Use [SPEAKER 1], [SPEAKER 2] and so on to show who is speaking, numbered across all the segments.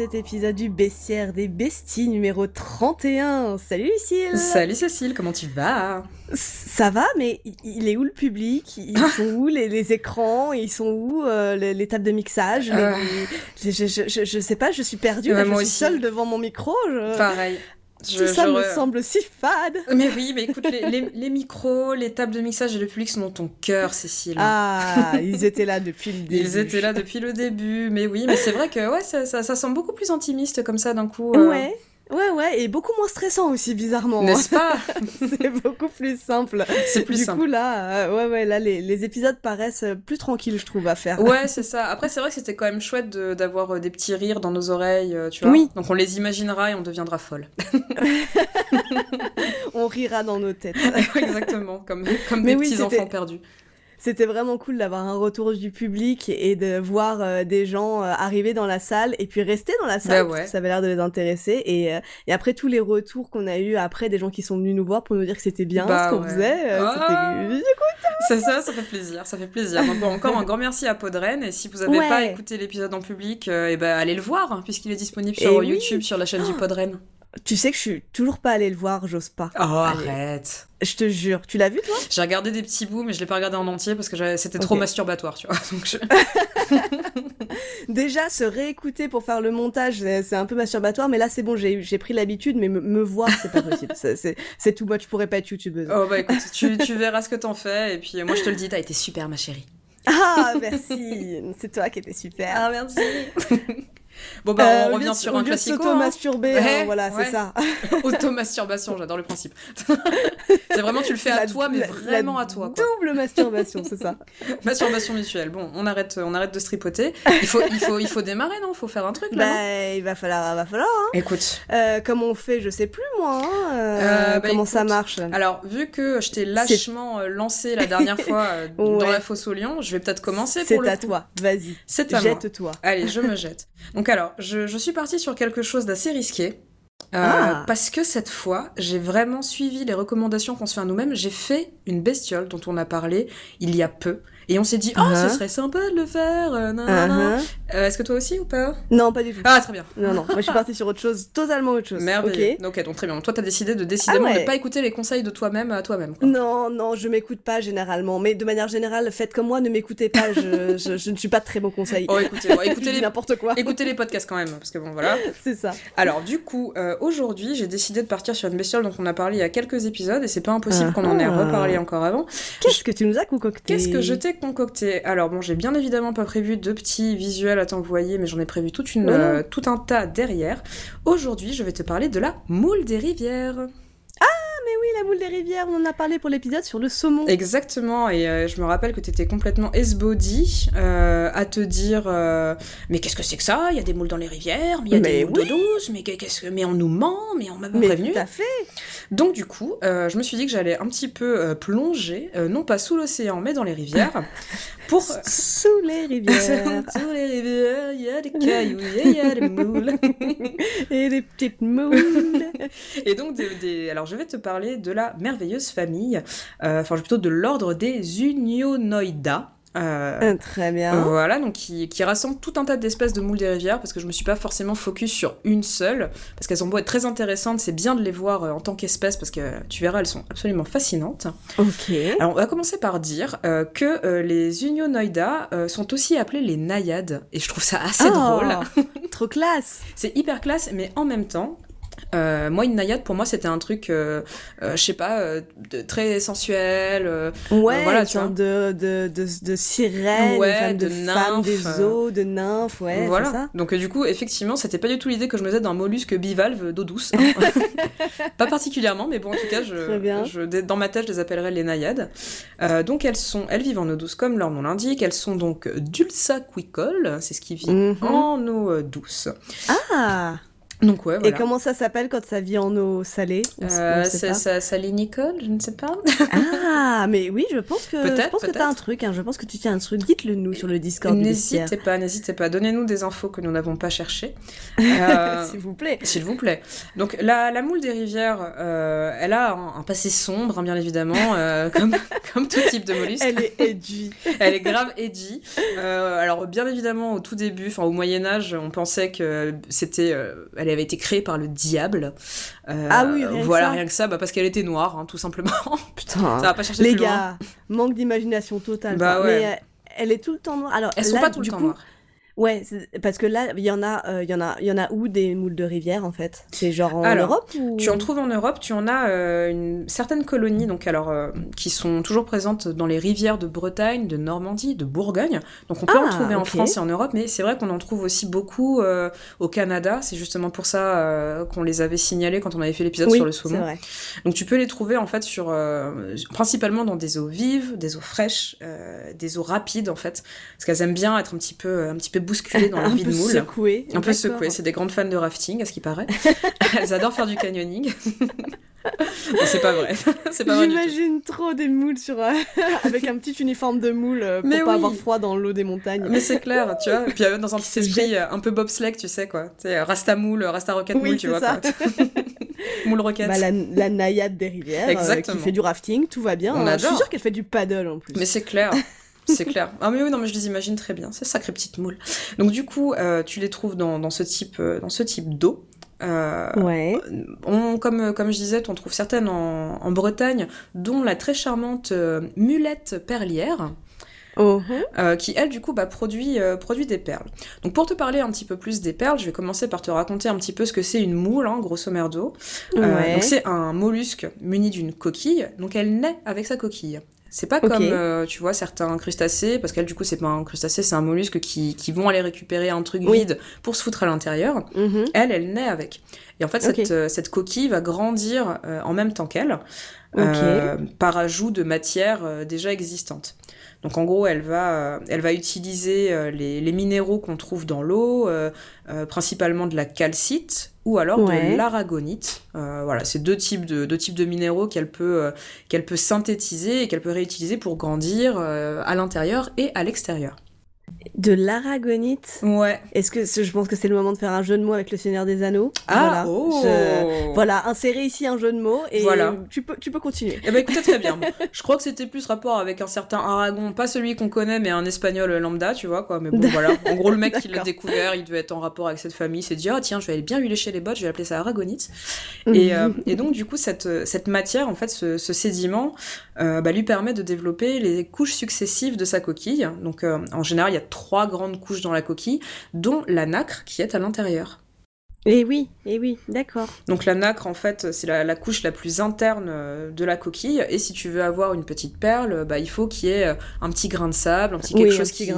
[SPEAKER 1] cet épisode du Bestiaire des Besties numéro 31. Salut Lucille
[SPEAKER 2] Salut Cécile, comment tu vas?
[SPEAKER 1] Ça va, mais il est où le public? Ils sont où les, écrans? Ils sont où euh, les, tables de mixage? Euh. je, je, sais pas, je suis perdue, je suis seule devant mon micro.
[SPEAKER 2] Pareil.
[SPEAKER 1] Tout ça me semble si fade.
[SPEAKER 2] Mais oui, mais écoute, les, micros, les tables de mixage et le public sont dans ton cœur, Cécile.
[SPEAKER 1] Ah, ils étaient là depuis le début.
[SPEAKER 2] Ils étaient là depuis le début, mais oui, mais c'est vrai que ouais, ça, ça, ça, semble beaucoup plus intimiste comme ça d'un coup.
[SPEAKER 1] Euh. Ouais. Ouais, et beaucoup moins stressant aussi, bizarrement.
[SPEAKER 2] N'est-ce pas
[SPEAKER 1] C'est beaucoup plus simple.
[SPEAKER 2] C'est plus
[SPEAKER 1] simple. Du coup, là, euh, ouais, ouais, là, les, les, épisodes paraissent plus tranquilles, je trouve, à faire.
[SPEAKER 2] Ouais, c'est ça. Après, c'est vrai que c'était quand même chouette d'avoir euh, des petits rires dans nos oreilles, euh, tu vois. Oui. Donc, on les imaginera et on deviendra folle.
[SPEAKER 1] on rira dans nos têtes.
[SPEAKER 2] Exactement, comme, comme des petits enfants perdus
[SPEAKER 1] c'était vraiment cool d'avoir un retour du public et de voir euh, des gens euh, arriver dans la salle et puis rester dans la bah salle parce que ça avait l'air de les intéresser. Et, euh, et après tous les retours qu'on a eu après des gens qui sont venus nous voir pour nous dire que c'était bien
[SPEAKER 2] bah
[SPEAKER 1] ce qu'on faisait
[SPEAKER 2] ah. c'est ça ça fait plaisir ça fait plaisir. Donc encore un grand merci à Podren. Et si vous n'avez pas écouté l'épisode en public et eh ben allez le voir hein, puisqu'il est disponible sur YouTube sur la chaîne du Podren
[SPEAKER 1] tu sais que je suis toujours pas allée le voir, j'ose pas.
[SPEAKER 2] Oh, arrête.
[SPEAKER 1] Je te jure. Tu l'as vu, toi?
[SPEAKER 2] J'ai regardé des petits bouts, mais je l'ai pas regardé en entier parce que c'était trop masturbatoire, tu vois.
[SPEAKER 1] Déjà, se réécouter pour faire le montage, c'est un peu masturbatoire, mais là, c'est bon, j'ai pris l'habitude, mais me, voir, c'est pas possible. c'est tout much, je pourrais pas être youtubeuse.
[SPEAKER 2] Oh, bah écoute, tu, tu verras ce que t'en fais, et puis moi, je te le dis, t'as été super, ma chérie.
[SPEAKER 1] Ah, merci. c'est toi qui étais super.
[SPEAKER 2] Ah, merci. Bon, bah, on euh, revient sur un classique.
[SPEAKER 1] Hein, voilà, c'est ça.
[SPEAKER 2] Automasturbation, j'adore le principe. c'est vraiment, tu le fais à toi, mais vraiment à toi.
[SPEAKER 1] Double masturbation, c'est ça.
[SPEAKER 2] Masturbation mutuelle. Bon, on arrête, on arrête de se tripoter. Il faut, il faut, il faut démarrer, non? Il faut faire un truc, là.
[SPEAKER 1] Bah, il va falloir, va falloir. Hein.
[SPEAKER 2] Écoute.
[SPEAKER 1] Euh, comment on fait, je sais plus, moi. Hein, euh, bah, comment ça marche
[SPEAKER 2] Alors, vu que je t'ai lâchement lancé la dernière fois dans la fosse au lion, je vais peut-être commencer pour
[SPEAKER 1] le C'est à toi, vas-y.
[SPEAKER 2] C'est à
[SPEAKER 1] Jette-toi.
[SPEAKER 2] Allez, je me jette. Donc, alors, je, suis partie sur quelque chose d'assez risqué. Euh, ah. Parce que cette fois, j'ai vraiment suivi les recommandations qu'on se fait à nous-mêmes. J'ai fait une bestiole dont on a parlé il y a peu. Et on s'est dit, oh, ce uh-huh. serait sympa de le faire. Euh, uh-huh. euh, Est-ce que toi aussi ou pas?
[SPEAKER 1] Non, pas du tout.
[SPEAKER 2] Ah, très bien.
[SPEAKER 1] Non, non. Moi, je suis partie sur autre chose, totalement autre chose.
[SPEAKER 2] Merveilleux. Ok, donc très bien. Toi, t'as décidé de décidément ah ne pas écouter les conseils de toi-même à toi-même.
[SPEAKER 1] Non, non, je m'écoute pas généralement. Mais de manière générale, faites comme moi, ne m'écoutez pas. Je, je, ne suis pas de très bon conseil.
[SPEAKER 2] Oh, écoutez, écoutez les
[SPEAKER 1] n'importe quoi.
[SPEAKER 2] Écoutez les podcasts quand même, parce que bon, voilà.
[SPEAKER 1] c'est ça.
[SPEAKER 2] Alors, du coup, euh, aujourd'hui, j'ai décidé de partir sur une bestiole dont on a parlé il y a quelques épisodes, et c'est pas impossible qu'on en ait ah. reparlé encore avant.
[SPEAKER 1] Qu'est-ce que tu nous as concocté?
[SPEAKER 2] Qu'est-ce que je t'ai concocté alors bon, j'ai bien évidemment pas prévu de petits visuels à t'envoyer, mais j'en ai prévu toute une, euh, tout un tas derrière. Aujourd'hui, je vais te parler de la moule des rivières
[SPEAKER 1] mais oui, la moule des rivières, on en a parlé pour l'épisode sur le saumon.
[SPEAKER 2] Exactement, et euh, je me rappelle que tu étais complètement esbody euh, à te dire euh, Mais qu'est-ce que c'est que ça? Il y a des moules dans les rivières, mais il y a des moules d'eau douce, mais, qu'est-ce que... mais on nous ment, mais on m'a pas prévenu.
[SPEAKER 1] Tout à fait.
[SPEAKER 2] Donc, du coup, je me suis dit que j'allais un petit peu plonger, non pas sous l'océan, mais dans les rivières. pour...
[SPEAKER 1] Sous les rivières.
[SPEAKER 2] sous les rivières, il y a des cailloux, il y a des moules.
[SPEAKER 1] et des petites moules.
[SPEAKER 2] et donc, des... alors je vais te parler parler de la merveilleuse famille, euh, enfin plutôt de l'ordre des Unionoida.
[SPEAKER 1] Euh, ah, très bien.
[SPEAKER 2] Voilà, donc qui, qui, rassemble tout un tas d'espèces de moules des rivières, parce que je me suis pas forcément focus sur une seule, parce qu'elles ont beau être très intéressantes, c'est bien de les voir euh, en tant qu'espèces, parce que tu verras, elles sont absolument fascinantes.
[SPEAKER 1] Ok.
[SPEAKER 2] Alors on va commencer par dire que les Unionoida sont aussi appelés les naïades, et je trouve ça assez oh, drôle.
[SPEAKER 1] trop classe
[SPEAKER 2] C'est hyper classe, mais en même temps, euh, moi, une naïade, pour moi, c'était un truc, euh, euh, je sais pas, de, très sensuel.
[SPEAKER 1] ouais, voilà, tu vois. De, de, de, de sirène, ouais, de, femme des eaux, de nymphes, ouais, voilà. Ça.
[SPEAKER 2] Donc, du coup, effectivement, c'était pas du tout l'idée que je me faisais d'un mollusque bivalve d'eau douce. pas particulièrement, mais bon, en tout cas, je, je, dans ma tête, je les appellerais les naïades. donc, elles, sont, elles vivent en eau douce, comme leur nom l'indique. Elles sont donc dulcaquicoles, c'est ce qui vit mhm. en eau douce.
[SPEAKER 1] Ah
[SPEAKER 2] Donc ouais, voilà.
[SPEAKER 1] Et comment ça s'appelle quand ça vit en eau salée
[SPEAKER 2] euh, ça, Nicole, je ne sais pas.
[SPEAKER 1] ah, mais oui, je pense que je pense que t'as un truc. Hein, je pense que tu tiens un truc. Dites-le nous sur le Discord.
[SPEAKER 2] N'hésitez pas, n'hésitez pas. Donnez-nous des infos que nous n'avons pas cherchées.
[SPEAKER 1] Euh, s'il vous plaît.
[SPEAKER 2] S'il vous plaît. Donc la, la moule des rivières, euh, elle a un, passé sombre, hein, bien évidemment, euh, comme comme tout type de mollusque.
[SPEAKER 1] Elle est edgy.
[SPEAKER 2] elle est grave edgy. alors bien évidemment, au tout début, enfin au Moyen Âge, on pensait que c'était, elle avait été créée par le diable.
[SPEAKER 1] Euh, ah oui, rien
[SPEAKER 2] voilà,
[SPEAKER 1] que
[SPEAKER 2] ça. rien que ça, bah, parce qu'elle était noire, hein, tout simplement.
[SPEAKER 1] Putain, ça va pas chercher les gars, manque d'imagination totale. Bah, ouais. Mais euh, elle est tout le temps noire. Alors,
[SPEAKER 2] elles sont pas tout le temps noires.
[SPEAKER 1] Ouais, parce que là, il y en a, euh, y en a, y en a où des moules de rivière en fait? C'est genre en Europe
[SPEAKER 2] Tu en trouves en Europe. Tu en as euh, une certaine colonie, donc alors euh, qui sont toujours présentes dans les rivières de Bretagne, de Normandie, de Bourgogne. Donc on peut en ah, trouver en France et en Europe, mais c'est vrai qu'on en trouve aussi beaucoup au Canada. C'est justement pour ça qu'on les avait signalés quand on avait fait l'épisode sur le saumon. Vrai. Donc tu peux les trouver en fait sur principalement dans des eaux vives, des eaux fraîches, des eaux rapides en fait, parce qu'elles aiment bien être un petit peu, un petit peu bousculées dans la vie de moule.
[SPEAKER 1] Secoué.
[SPEAKER 2] Un peu secoué. C'est des grandes fans de rafting, à ce qui paraît. Elles adorent faire du canyoning. c'est pas vrai. c'est pas
[SPEAKER 1] J'imagine trop des moules sur euh, avec un petit uniforme de moule euh, pour pas avoir froid dans l'eau des montagnes.
[SPEAKER 2] Mais c'est clair, tu vois. Et puis euh, dans un petit esprit un peu bobsleigh, tu sais quoi. Tu sais, Rasta moule, Rasta rocket moule, tu vois. Quoi. moule rocket.
[SPEAKER 1] Bah, la, la, naïade des rivières qui fait du rafting, tout va bien. Je suis sûre qu'elle fait du paddle en plus.
[SPEAKER 2] Mais c'est clair. C'est clair. Ah mais oui, non, mais je les imagine très bien. C'est sacré petite moule. Donc du coup, euh, tu les trouves dans, dans ce type, euh, dans ce type d'eau.
[SPEAKER 1] Euh, ouais.
[SPEAKER 2] On, comme, comme je disais, on trouve certaines en, en Bretagne, dont la très charmante mulette perlière.
[SPEAKER 1] Oh.
[SPEAKER 2] qui elle du coup bah, produit, produit des perles. Donc pour te parler un petit peu plus des perles, je vais commencer par te raconter un petit peu ce que c'est une moule, hein, grosso merdo.
[SPEAKER 1] Ouais.
[SPEAKER 2] donc c'est un mollusque muni d'une coquille, donc elle naît avec sa coquille. C'est pas comme, euh, tu vois, certains crustacés, parce qu'elle, du coup, c'est pas un crustacé, c'est un mollusque qui, qui, vont aller récupérer un truc vide pour se foutre à l'intérieur.
[SPEAKER 1] Mhm.
[SPEAKER 2] Elle, elle naît avec. Et en fait, cette, euh, cette, coquille va grandir euh, en même temps qu'elle, par ajout de matière déjà existante. Donc en gros, elle va, elle va utiliser les, les minéraux qu'on trouve dans l'eau, principalement de la calcite, ou alors de l'aragonite. Euh, voilà, c'est deux types de deux types de minéraux qu'elle peut euh, qu'elle peut synthétiser et qu'elle peut réutiliser pour grandir euh, à l'intérieur et à l'extérieur.
[SPEAKER 1] De l'aragonite
[SPEAKER 2] Ouais.
[SPEAKER 1] Est-ce que je pense que c'est le moment de faire un jeu de mots avec le Seigneur des Anneaux
[SPEAKER 2] Ah voilà. Oh.
[SPEAKER 1] voilà, insérer ici un jeu de mots et voilà. tu peux tu peux continuer.
[SPEAKER 2] Eh ben écoutez très bien. je crois que c'était plus rapport avec un certain Aragon, pas celui qu'on connaît mais un espagnol lambda, tu vois quoi. Mais bon voilà. En gros le mec qui l'a découvert, il devait être en rapport avec cette famille, il s'est dit "Ah tiens, je vais aller bien lui lécher les bottes, je vais appeler ça aragonite." et, euh, et, donc du coup cette cette matière en fait ce, ce sédiment euh, bah, lui permet de développer les couches successives de sa coquille. Donc euh, en général, il y a trois grandes couches dans la coquille, dont la nacre qui est à l'intérieur.
[SPEAKER 1] Et oui, et oui, d'accord.
[SPEAKER 2] Donc la nacre, en fait, c'est la, couche la plus interne euh, de la coquille. Et si tu veux avoir une petite perle, bah, il faut qu'il y ait euh, un petit grain de sable, un petit quelque chose qui,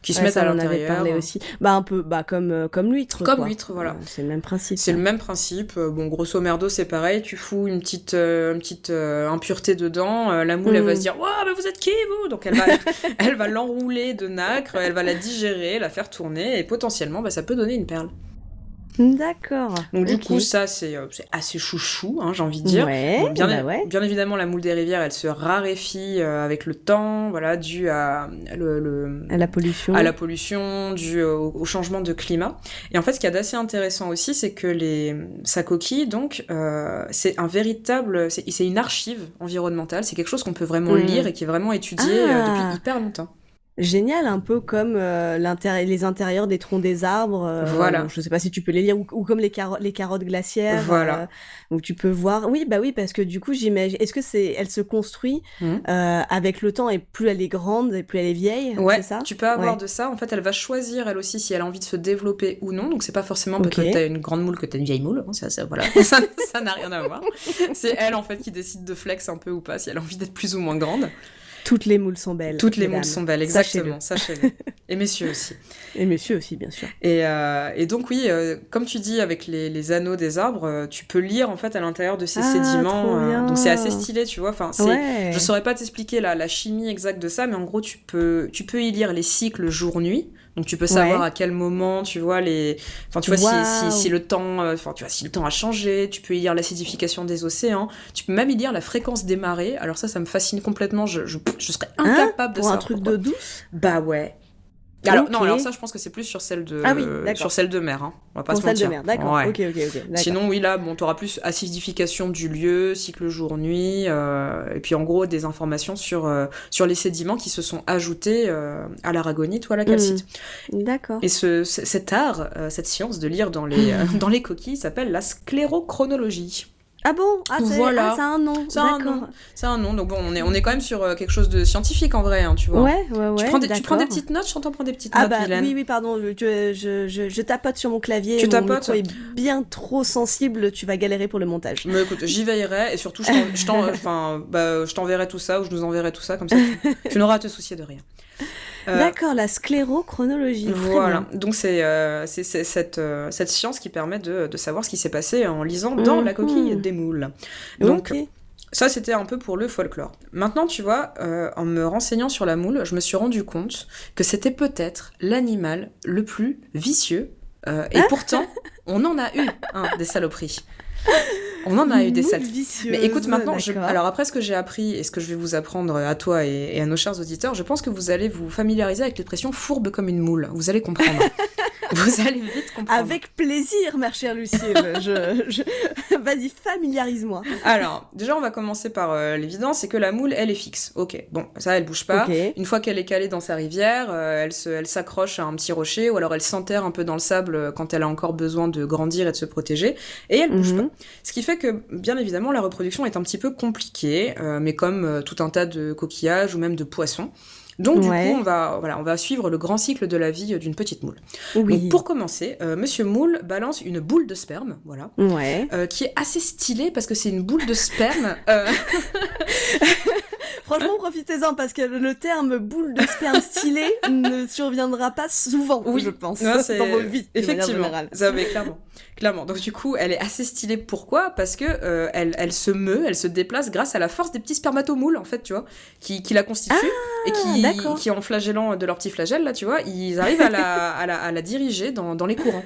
[SPEAKER 2] qui se mette à l'intérieur.
[SPEAKER 1] aussi. Bah un peu, bah comme euh, comme l'huître.
[SPEAKER 2] Comme l'huître, voilà.
[SPEAKER 1] c'est le même principe.
[SPEAKER 2] C'est le même principe. Bon, grosso merdo, c'est pareil. Tu fous une petite, une petite impureté dedans. la moule, elle va mm. se dire, waouh, mais vous êtes qui vous? Donc elle va, elle va l'enrouler de nacre, elle va la digérer, la faire tourner, et potentiellement, bah, ça peut donner une perle.
[SPEAKER 1] D'accord.
[SPEAKER 2] Donc du coup, ça, euh, c'est assez chouchou, hein, j'ai envie de dire.
[SPEAKER 1] Ouais,
[SPEAKER 2] bien,
[SPEAKER 1] bah ouais.
[SPEAKER 2] bien, évidemment, la moule des rivières, elle se raréfie euh, avec le temps, voilà, dû à, le,
[SPEAKER 1] à la pollution,
[SPEAKER 2] à la pollution, dû au, changement de climat. Et en fait, ce qui est assez intéressant aussi, c'est que les sa coquille, donc, euh, c'est un véritable, c'est une archive environnementale. C'est quelque chose qu'on peut vraiment hmm. lire et qui est vraiment étudié ah. depuis hyper longtemps
[SPEAKER 1] génial, un peu comme euh, les intérieurs des troncs des arbres. Euh,
[SPEAKER 2] voilà.
[SPEAKER 1] Je sais pas si tu peux les lire, ou, comme les, les carottes glaciaires.
[SPEAKER 2] Voilà. Euh,
[SPEAKER 1] où tu peux voir. Oui, bah oui, parce que du coup, j'imagine. Est-ce que c'est, elle se construit mmh. avec le temps et plus elle est grande et plus elle est vieille
[SPEAKER 2] Ouais.
[SPEAKER 1] ça?
[SPEAKER 2] tu peux avoir de ça. En fait, elle va choisir elle aussi si elle a envie de se développer ou non. Donc c'est pas forcément parce que t'as une grande moule que t'as une vieille moule. Ça, ça, voilà. ça n'a rien à voir. C'est elle en fait qui décide de flex un peu ou pas si elle a envie d'être plus ou moins grande.
[SPEAKER 1] Toutes les moules sont belles.
[SPEAKER 2] Toutes les moules sont belles, exactement. Sachez-le. et messieurs aussi.
[SPEAKER 1] Et messieurs aussi, bien sûr.
[SPEAKER 2] Et, euh, et donc oui, euh, comme tu dis, avec les, les, anneaux des arbres, euh, tu peux lire en fait à l'intérieur de ces ah, sédiments. donc c'est assez stylé, tu vois. Enfin, ouais. je saurais pas t'expliquer la, la chimie exacte de ça, mais en gros, tu peux, tu peux y lire les cycles jour-nuit Donc tu peux savoir à quel moment, tu vois, les... Enfin, tu vois, si, si, le temps... Euh, enfin, tu vois, si le temps a changé, tu peux y lire l'acidification des océans, tu peux même y lire la fréquence des marées. Alors ça, ça me fascine complètement, je, je, serais hein incapable de
[SPEAKER 1] Pour
[SPEAKER 2] un
[SPEAKER 1] truc de douce?
[SPEAKER 2] Bah ouais. Alors, non, alors ça, je pense que c'est plus sur celle de, ah sur celle de mer. Hein. On va pas se
[SPEAKER 1] celle de mer, d'accord. Ok, ok, ok.
[SPEAKER 2] Sinon, oui, là, bon, tu auras plus acidification du lieu, cycle jour-nuit, euh, et puis en gros, des informations sur, euh, sur les sédiments qui se sont ajoutés euh, à l'aragonite ou à la calcite.
[SPEAKER 1] Mmh. D'accord.
[SPEAKER 2] Et ce, cet art, cette science de lire dans les, dans les coquilles s'appelle la sclérochronologie.
[SPEAKER 1] Ah bon? Ah, voilà. Ah, un nom. C'est un nom.
[SPEAKER 2] C'est un nom. Donc bon, on est, on est quand même sur euh, quelque chose de scientifique en vrai, hein, tu vois.
[SPEAKER 1] Ouais, ouais, ouais.
[SPEAKER 2] Tu prends des, tu prends des petites notes, je prendre des petites
[SPEAKER 1] ah
[SPEAKER 2] notes,
[SPEAKER 1] bah, Oui, oui, pardon. Je, je, je, je, tapote sur mon clavier.
[SPEAKER 2] Tu mon tapotes
[SPEAKER 1] est bien trop sensible, tu vas galérer pour le montage.
[SPEAKER 2] Mais écoute, j'y veillerai et surtout, je bah, t'enverrai tout ça ou je nous enverrai tout ça, comme ça tu, tu n'auras à te soucier de rien.
[SPEAKER 1] Euh, D'accord, la sclérochronologie.
[SPEAKER 2] Voilà, donc c'est euh, cette, euh, cette science qui permet de, de savoir ce qui s'est passé en lisant dans la coquille mhm. des moules. Donc, Ça, c'était un peu pour le folklore. Maintenant, tu vois, en me renseignant sur la moule, je me suis rendu compte que c'était peut-être l'animal le plus vicieux. et pourtant, on en a eu des saloperies. On en a eu des sales. Mais écoute, maintenant, alors après ce que j'ai appris et ce que je vais vous apprendre à toi et, à nos chers auditeurs, je pense que vous allez vous familiariser avec l'expression fourbe comme une moule. Vous allez comprendre. vous allez vite comprendre.
[SPEAKER 1] Avec plaisir, ma chère Lucille. je, Vas-y, familiarise-moi.
[SPEAKER 2] Alors, déjà, on va commencer par euh, l'évidence, c'est que la moule, elle est fixe. Ok, bon, ça, elle bouge pas. Une fois qu'elle est calée dans sa rivière, euh, elle, se, elle s'accroche à un petit rocher ou alors elle s'enterre un peu dans le sable euh, quand elle a encore besoin de grandir et de se protéger. Et elle bouge mhm. pas. Ce qui fait que, bien évidemment, la reproduction est un petit peu compliquée, mais comme tout un tas de coquillages ou même de poissons. Donc du coup, on va, voilà, on va suivre le grand cycle de la vie d'une petite moule. Donc pour commencer, euh, Monsieur Moule balance une boule de sperme, voilà, euh, qui est assez stylée parce que c'est une boule de sperme.
[SPEAKER 1] Franchement, profitez-en parce que le terme boule de sperme stylée ne surviendra pas souvent, oui. je pense, dans vos vies.
[SPEAKER 2] Effectivement, ça, mais clairement. Clairement. Donc du coup, elle est assez stylée. Pourquoi? Parce que euh, elle, elle, se meut, elle se déplace grâce à la force des petits spermatomoules, en fait, tu vois, qui, qui la constituent et qui, ah, qui, en flagellant de leurs petits flagelles, là, tu vois, ils arrivent à la, à la, à la diriger dans, dans les courants.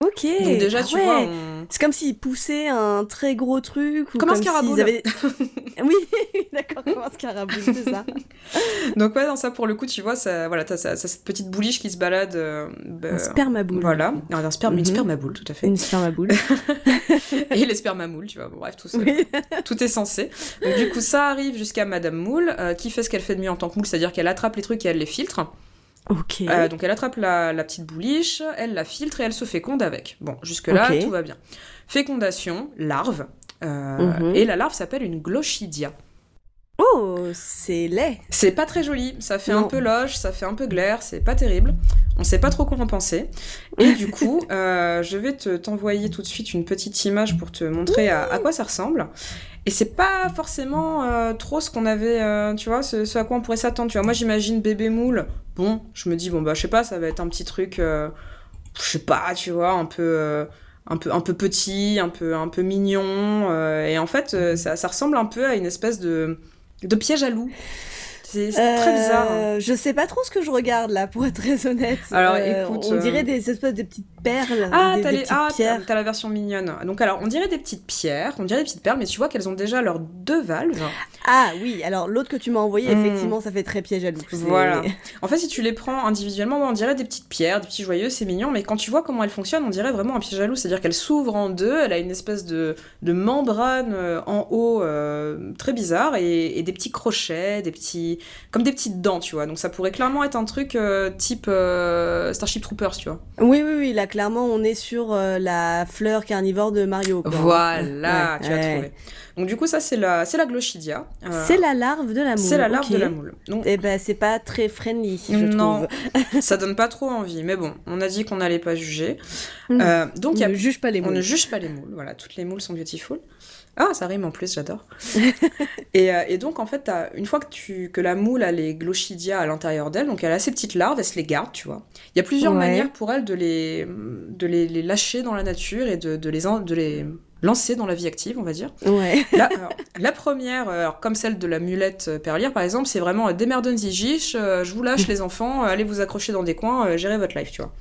[SPEAKER 1] Ok.
[SPEAKER 2] Donc déjà, tu vois,
[SPEAKER 1] c'est comme s'ils poussaient un très gros truc.
[SPEAKER 2] Ou comme, un scaraboule.
[SPEAKER 1] Avaient... oui, d'accord, comme un scaraboule, c'est ça.
[SPEAKER 2] Donc ouais, dans ça, pour le coup, tu vois, ça, voilà, t'as, cette petite bouliche qui se balade. Euh,
[SPEAKER 1] bah, un spermaboule.
[SPEAKER 2] Voilà, un sperme, une mhm. spermaboule, tout à fait.
[SPEAKER 1] Une spermaboule.
[SPEAKER 2] Et les spermamoules, tu vois, bon, bref, tout ça. tout est censé. Donc du coup, ça arrive jusqu'à Madame Moule, euh, qui fait ce qu'elle fait de mieux en tant que moule, c'est-à-dire qu'elle attrape les trucs et elle les filtre.
[SPEAKER 1] Ok.
[SPEAKER 2] Euh, donc elle attrape la, petite bouliche, elle la filtre et elle se féconde avec. Bon, jusque-là, tout va bien. Fécondation, larve. Euh, mhm. Et la larve s'appelle une glochidia.
[SPEAKER 1] Oh, c'est laid.
[SPEAKER 2] C'est pas très joli. Ça fait un peu loge, ça fait un peu glaire, c'est pas terrible. On sait pas trop quoi en penser. Et du coup, euh, je vais te, t'envoyer tout de suite une petite image pour te montrer à, quoi ça ressemble. Et c'est pas forcément euh, trop ce qu'on avait, euh, tu vois, ce, à quoi on pourrait s'attendre. Tu vois, moi j'imagine bébé moule. Bon, je me dis, bon bah je sais pas, ça va être un petit truc, je sais pas, tu vois, un peu un peu un peu petit, un peu un peu mignon et en fait ça, ça, ressemble un peu à une espèce de de piège à loup. C'est très bizarre.
[SPEAKER 1] Euh, je sais pas trop ce que je regarde là, pour être très honnête.
[SPEAKER 2] Alors euh, écoute.
[SPEAKER 1] On dirait des espèces de petites perles.
[SPEAKER 2] Ah,
[SPEAKER 1] t'as les...
[SPEAKER 2] ah, la version mignonne. Donc alors, on dirait des petites pierres, on dirait des petites perles, mais tu vois qu'elles ont déjà leurs deux valves.
[SPEAKER 1] Ah oui, alors l'autre que tu m'as envoyé, hmm. effectivement, ça fait très piège à loup.
[SPEAKER 2] Voilà. en fait, si tu les prends individuellement, on dirait des petites pierres, des petits joyeux, c'est mignon, mais quand tu vois comment elles fonctionnent, on dirait vraiment un piège à loup, c'est-à-dire qu'elle s'ouvre en deux, elle a une espèce de, de membrane euh, en haut euh, très bizarre et, des petits crochets, des petits comme des petites dents, tu vois. Donc ça pourrait clairement être un truc euh, type Starship Troopers, tu vois.
[SPEAKER 1] Oui, oui, oui, là clairement on est sur la fleur carnivore de Mario.
[SPEAKER 2] Voilà, tu as trouvé. Donc du coup ça c'est la c'est la glochidia.
[SPEAKER 1] Euh, c'est la larve de la moule.
[SPEAKER 2] C'est la larve de la moule.
[SPEAKER 1] Donc eh ben c'est pas très friendly je non,
[SPEAKER 2] trouve. ça donne pas trop envie mais bon on a dit qu'on n'allait pas juger. Euh, donc
[SPEAKER 1] on ne juge pas les moules.
[SPEAKER 2] On ne juge pas les moules. Voilà toutes les moules sont beautiful. Ah, ça rime en plus, j'adore. et, euh, et, donc, en fait, une fois que, tu, que la moule a les glochidia à l'intérieur d'elle, donc elle a ses petites larves, elle se les garde, tu vois. Il y a plusieurs manières pour elle de les, de les, lâcher dans la nature et de, de, les, de les lancées dans la vie active, on va dire.
[SPEAKER 1] Ouais.
[SPEAKER 2] La, première, comme celle de la mulette perlière par exemple, c'est vraiment démerdons zigiche, je vous lâche les enfants, allez vous accrocher dans des coins, gérez votre life, tu vois.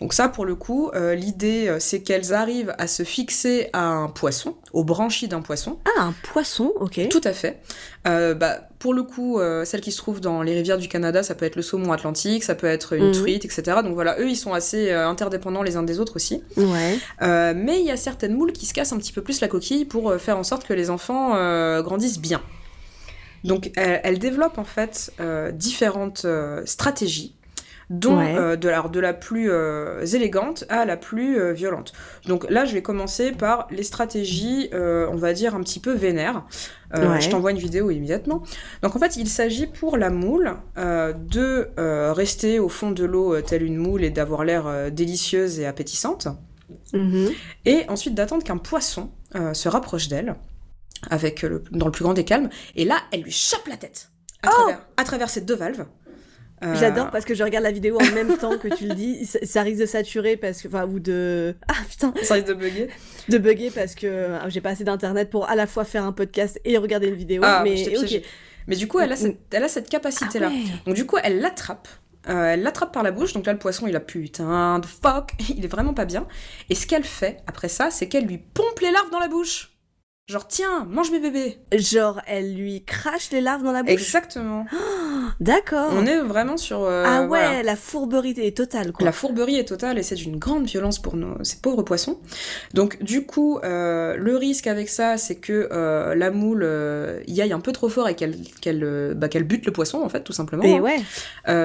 [SPEAKER 2] Donc ça, pour le coup, euh, l'idée, euh, c'est qu'elles arrivent à se fixer à un poisson, au branchies d'un poisson.
[SPEAKER 1] Ah, un poisson, ok.
[SPEAKER 2] Tout à fait. Euh, bah, pour le coup, celle qui se trouve dans les rivières du Canada, ça peut être le saumon atlantique, ça peut être une mhm. truite, etc. Donc voilà, eux, ils sont assez interdépendants les uns des autres aussi.
[SPEAKER 1] Ouais.
[SPEAKER 2] mais il y a certaines moules qui se cassent un petit peu plus la coquille pour faire en sorte que les enfants grandissent bien. Donc elles développent en fait différentes stratégies dont euh, de, la, de la plus euh, élégante à la plus euh, violente. Donc là, je vais commencer par les stratégies, on va dire, un petit peu vénères. Je t'envoie une vidéo immédiatement. Donc en fait, il s'agit pour la moule de rester au fond de l'eau telle une moule et d'avoir l'air délicieuse et appétissante.
[SPEAKER 1] Mhm.
[SPEAKER 2] Et ensuite d'attendre qu'un poisson se rapproche d'elle, avec dans le plus grand des calmes. Et là, elle lui chope la tête à, oh travers, à travers ces deux valves.
[SPEAKER 1] Euh, J'adore parce que je regarde la vidéo en même temps que tu le dis. Ça, risque de saturer parce que, enfin, ou de. Ah putain.
[SPEAKER 2] Ça risque de bugger.
[SPEAKER 1] De bugger parce que euh, j'ai pas assez d'internet pour à la fois faire un podcast et regarder une vidéo.
[SPEAKER 2] Ah,
[SPEAKER 1] mais
[SPEAKER 2] Mais du coup, elle a cette, elle a cette capacité-là. Ah donc du coup, elle l'attrape. Euh, elle l'attrape par la bouche, donc là le poisson il a putain de fuck, il est vraiment pas bien. Et ce qu'elle fait après ça, c'est qu'elle lui pompe les larves dans la bouche. Genre, tiens, mange mes bébés.
[SPEAKER 1] Genre, elle lui crache les larves dans la bouche.
[SPEAKER 2] Exactement.
[SPEAKER 1] D'accord.
[SPEAKER 2] On est vraiment sur.
[SPEAKER 1] Euh, ah ouais, la fourberie est totale, quoi.
[SPEAKER 2] La fourberie est totale et c'est d'une grande violence pour nos, ces pauvres poissons. Donc, du coup, euh, le risque avec ça, c'est que euh, la moule y aille un peu trop fort et qu'elle qu'elle bah, bute le poisson, en fait, tout simplement.
[SPEAKER 1] Et ouais.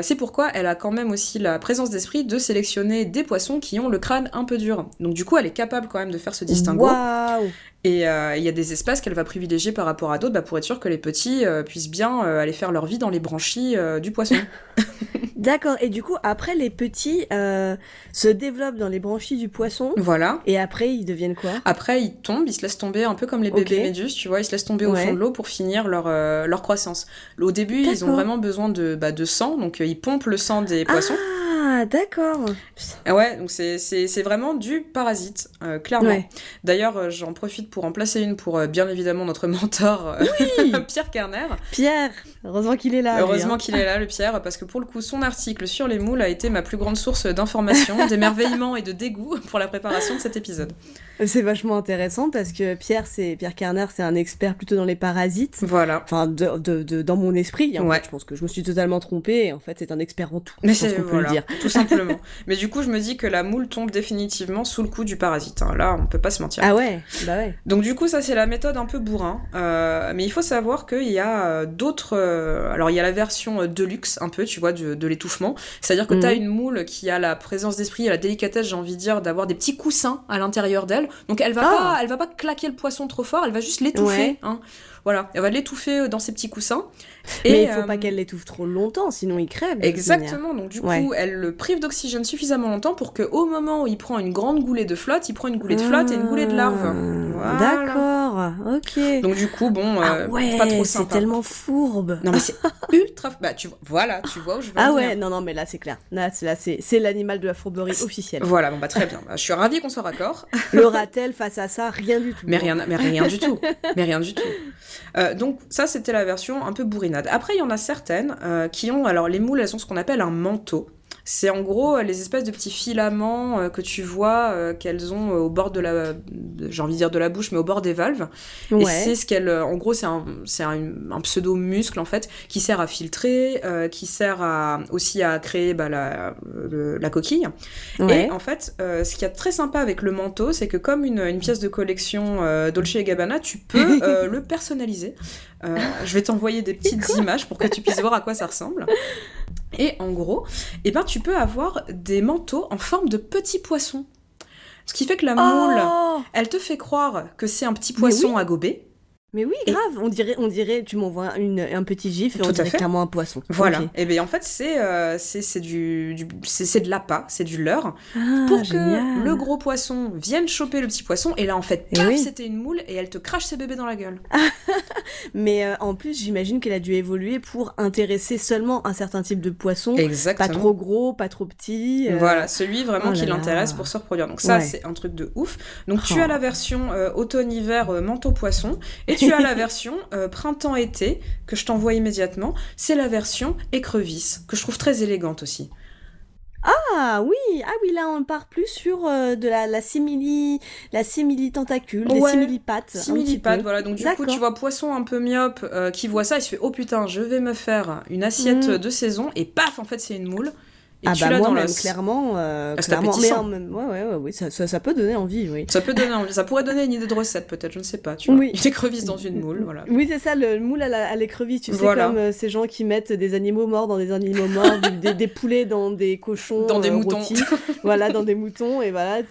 [SPEAKER 2] c'est pourquoi elle a quand même aussi la présence d'esprit de sélectionner des poissons qui ont le crâne un peu dur. Donc, du coup, elle est capable quand même de faire ce distinguo.
[SPEAKER 1] Waouh
[SPEAKER 2] et euh, il y a des espèces qu'elle va privilégier par rapport à d'autres bah, pour être sûr que les petits euh, puissent bien euh, aller faire leur vie dans les branchies du poisson.
[SPEAKER 1] D'accord, et du coup, après, les petits se développent dans les branchies du poisson.
[SPEAKER 2] Voilà.
[SPEAKER 1] Et après, ils deviennent quoi?
[SPEAKER 2] Après, ils tombent, ils se laissent tomber un peu comme les bébés méduses, tu vois, ils se laissent tomber au fond de l'eau pour finir leur, leur croissance. Au début, ils ont vraiment besoin de, bah, de sang, donc ils pompent le sang des poissons.
[SPEAKER 1] Ah, d'accord.
[SPEAKER 2] Ah ouais, donc c'est vraiment du parasite, euh, clairement. D'ailleurs, euh, j'en profite pour en placer une pour euh, bien évidemment notre mentor Pierre Kerner.
[SPEAKER 1] Pierre, heureusement qu'il est là.
[SPEAKER 2] Heureusement
[SPEAKER 1] hein.
[SPEAKER 2] qu'il est là, le Pierre, parce que pour le coup, son article sur les moules a été ma plus grande source d'information, d'émerveillement et de dégoût pour la préparation de cet épisode.
[SPEAKER 1] C'est vachement intéressant parce que Pierre, c'est Pierre Kerner, c'est un expert plutôt dans les parasites.
[SPEAKER 2] Voilà.
[SPEAKER 1] Enfin, de, de, dans mon esprit, en fait, je pense que je me suis totalement trompée. en fait, c'est un expert en tout.
[SPEAKER 2] Mais c'est voilà, le dire. tout simplement. Mais du coup, je me dis que la moule tombe définitivement sous le coup du parasite. Hein. Là, on peut pas se mentir.
[SPEAKER 1] Ah ouais, bah ouais.
[SPEAKER 2] Donc du coup, ça c'est la méthode un peu bourrin. Euh, mais il faut savoir qu'il y a euh, d'autres. Euh, alors il y a la version deluxe, un peu, tu vois, de, de l'étouffement. C'est-à-dire que tu as mhm. une moule qui a la présence d'esprit la délicatesse, j'ai envie de dire, d'avoir des petits coussins à l'intérieur d'elle. Donc elle va ah. pas, elle va pas claquer le poisson trop fort, elle va juste l'étouffer. Hein. Voilà, elle va l'étouffer dans ses petits coussins.
[SPEAKER 1] Mais il faut pas qu'elle l'étouffe trop longtemps, sinon il crève.
[SPEAKER 2] Exactement, donc du coup, elle le prive d'oxygène suffisamment longtemps pour qu'au moment où il prend une grande goulée de flotte, il prend une goulée de flotte et une goulée de larve.
[SPEAKER 1] Ah, d'accord, ok.
[SPEAKER 2] Donc du coup, bon,
[SPEAKER 1] ah ouais, pas trop C'est tellement fourbe.
[SPEAKER 2] Non mais c'est ultra. Bah tu voilà, tu vois où je veux.
[SPEAKER 1] Ah ouais, non non mais là c'est clair. Là c'est l'animal de la fourberie officielle.
[SPEAKER 2] Voilà, bon bah très bien. Bah, je suis ravie qu'on soit raccord.
[SPEAKER 1] L'aura-t-elle face à ça Rien du tout.
[SPEAKER 2] Mais rien, mais rien du tout. Mais rien du tout. Euh, donc ça c'était la version un peu bourrinade. Après il y en a certaines euh, qui ont alors les moules elles ont ce qu'on appelle un manteau. C'est en gros euh, les espèces de petits filaments euh, que tu vois euh, qu'elles ont au bord de la, j'ai envie de dire de la bouche, mais au bord des valves. Et c'est ce qu'elle, en gros, c'est un, c'est un, pseudo muscle en fait qui sert à filtrer, qui sert à, aussi à créer bah, la, la coquille. Et en fait, ce qui est très sympa avec le manteau, c'est que comme une, une pièce de collection Dolce et Gabbana, tu peux le personnaliser. je vais t'envoyer des petites images pour que tu puisses voir à quoi ça ressemble. Et en gros, eh ben, tu peux avoir des manteaux en forme de petits poissons. Ce qui fait que la moule, oh elle te fait croire que c'est un petit poisson à gober.
[SPEAKER 1] Mais oui, grave. On dirait, on dirait, tu m'envoies un petit gif et on dirait clairement un poisson.
[SPEAKER 2] Voilà. Et eh bien en fait, c'est euh, c'est du, du c'est de l'appât, c'est du leurre ah, pour que le gros poisson vienne choper le petit poisson. Et là, en fait, eh c'était une moule et elle te crache ses bébés dans la gueule.
[SPEAKER 1] Mais euh, en plus, j'imagine qu'elle a dû évoluer pour intéresser seulement un certain type de poisson. Exactement. Pas trop gros, pas trop petit.
[SPEAKER 2] Euh. Voilà, celui vraiment oh qui l'intéresse pour se reproduire. Donc ça, c'est un truc de ouf. Donc tu as oh. la version automne-hiver manteau poisson et tu as la version euh, printemps-été que je t'envoie immédiatement. C'est la version écrevisse que je trouve très élégante aussi.
[SPEAKER 1] Ah oui, ah oui, là on part plus sur euh, de la, la simili, la simili tentacule, des simili pattes.
[SPEAKER 2] Simili pattes, voilà. Donc du coup, tu vois poisson un peu myope euh, qui voit ça, il se fait oh putain, je vais me faire une assiette mm. de saison et paf, en fait c'est une moule
[SPEAKER 1] ah bah moi même clairement, euh, ah, clairement mais ouais, ouais, ouais, oui, ça, ça, peut donner envie, oui.
[SPEAKER 2] Ça peut donner envie, ça pourrait donner une idée de recette peut-être, je ne sais pas, tu vois. Oui. Une écrevisse dans une moule, voilà.
[SPEAKER 1] Oui, c'est ça, le moule à l'écrevisse, tu sais, comme euh, ces gens qui mettent des animaux morts dans des animaux morts, des, des, poulets dans des cochons
[SPEAKER 2] Dans des euh, moutons.
[SPEAKER 1] voilà, dans des moutons, et voilà,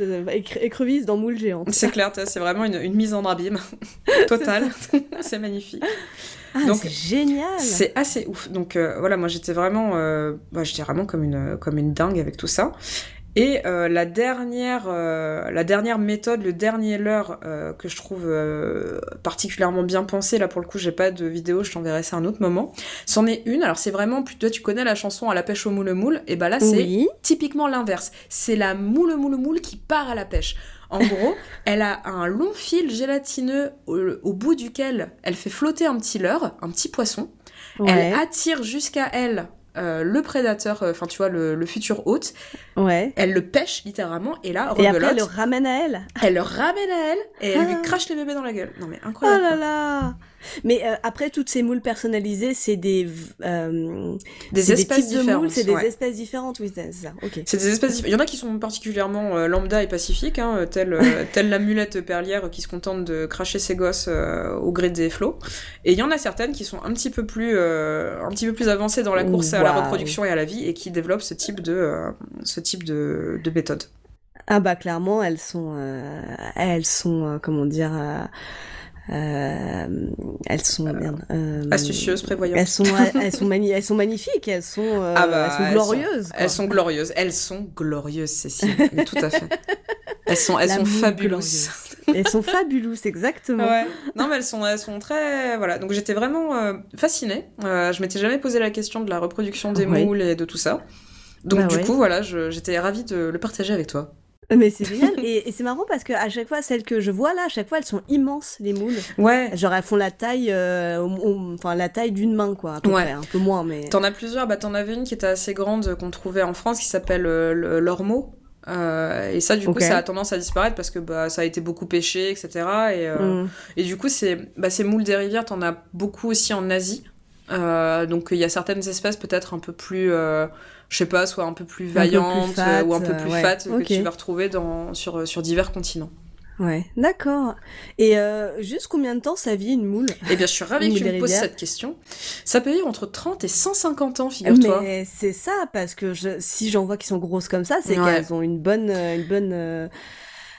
[SPEAKER 1] écrevisse dans moule géante.
[SPEAKER 2] C'est clair, c'est vraiment une, une, mise en abîme totale, c'est magnifique.
[SPEAKER 1] Ah, donc c'est génial.
[SPEAKER 2] C'est assez ouf. Donc euh, voilà, moi j'étais vraiment, euh, bah, j'étais vraiment comme une comme une dingue avec tout ça. Et euh, la dernière la dernière méthode, le dernier leurre que je trouve particulièrement bien pensé, là pour le coup j'ai pas de vidéo, je t'enverrai ça un autre moment. C'en est une. Alors c'est vraiment, toi tu connais la chanson à la pêche au moule moule, et bah là c'est typiquement l'inverse. C'est la moule moule moule qui part à la pêche. En gros, elle a un long fil gélatineux au, bout duquel elle fait flotter un petit leurre, un petit poisson. Elle attire jusqu'à elle euh, le prédateur, euh, enfin tu vois, le, futur hôte. Ouais. Elle le pêche littéralement et là,
[SPEAKER 1] Et après, elle le ramène à elle.
[SPEAKER 2] Elle le ramène à elle et elle lui ah. crache les bébés dans la gueule. Non mais incroyable.
[SPEAKER 1] Oh là là mais euh, après, toutes ces moules personnalisées, c'est des, euh,
[SPEAKER 2] des espèces différentes.
[SPEAKER 1] C'est des espèces différentes, oui, c'est ça.
[SPEAKER 2] C'est des espèces Il y en a qui sont particulièrement euh, lambda et pacifiques, hein, telle, telle l'amulette perlière qui se contente de cracher ses gosses au gré des flots. Et il y en a certaines qui sont un petit peu plus, un petit peu plus avancées dans la course à la reproduction et à la vie et qui développent ce type de, ce type de, de méthode.
[SPEAKER 1] Ah bah clairement, elles sont, elles sont, comment dire elles sont
[SPEAKER 2] euh, astucieuses, prévoyantes.
[SPEAKER 1] Elles sont, elles sont, elles sont magnifiques, elles sont, euh, ah bah, elles sont glorieuses.
[SPEAKER 2] Elles sont, glorieuses, elles sont glorieuses, Cécile. tout à fait. Elles sont, elles sont fabuleuses.
[SPEAKER 1] elles sont fabuleuses, exactement.
[SPEAKER 2] Ouais. Non, mais elles sont, elles sont très, voilà. Donc j'étais vraiment fascinée. je m'étais jamais posé la question de la reproduction des moules et de tout ça. Donc bah du coup, voilà, j'étais ravie de le partager avec toi.
[SPEAKER 1] Mais c'est génial. et, c'est marrant parce que à chaque fois, celles que je vois là, à chaque fois, elles sont immenses, les moules. Ouais. Genre, elles font la taille, euh, enfin, la taille d'une main, quoi. À peu ouais. près, un peu moins, mais.
[SPEAKER 2] T'en as plusieurs. Bah, t'en avais une qui était assez grande qu'on trouvait en France qui s'appelle euh, l'ormeau. Euh, et ça, du coup, ça a tendance à disparaître parce que bah, ça a été beaucoup pêché, etc. Et, euh, mm. et du coup, c'est, bah, ces moules des rivières, t'en as beaucoup aussi en Asie. Donc, il y a certaines espèces peut-être un peu plus je sais pas, soit un peu plus vaillante euh, ou un peu plus fat que tu vas retrouver dans, sur, sur divers continents.
[SPEAKER 1] Ouais, d'accord. Et euh, juste combien de temps ça vit une moule?
[SPEAKER 2] Eh bien, je suis ravie que tu me poses cette question. Ça peut vivre entre 30 et 150 ans, figure-toi.
[SPEAKER 1] Mais c'est ça, parce que je, si j'en vois qui sont grosses comme ça, c'est qu'elles ont une bonne, une bonne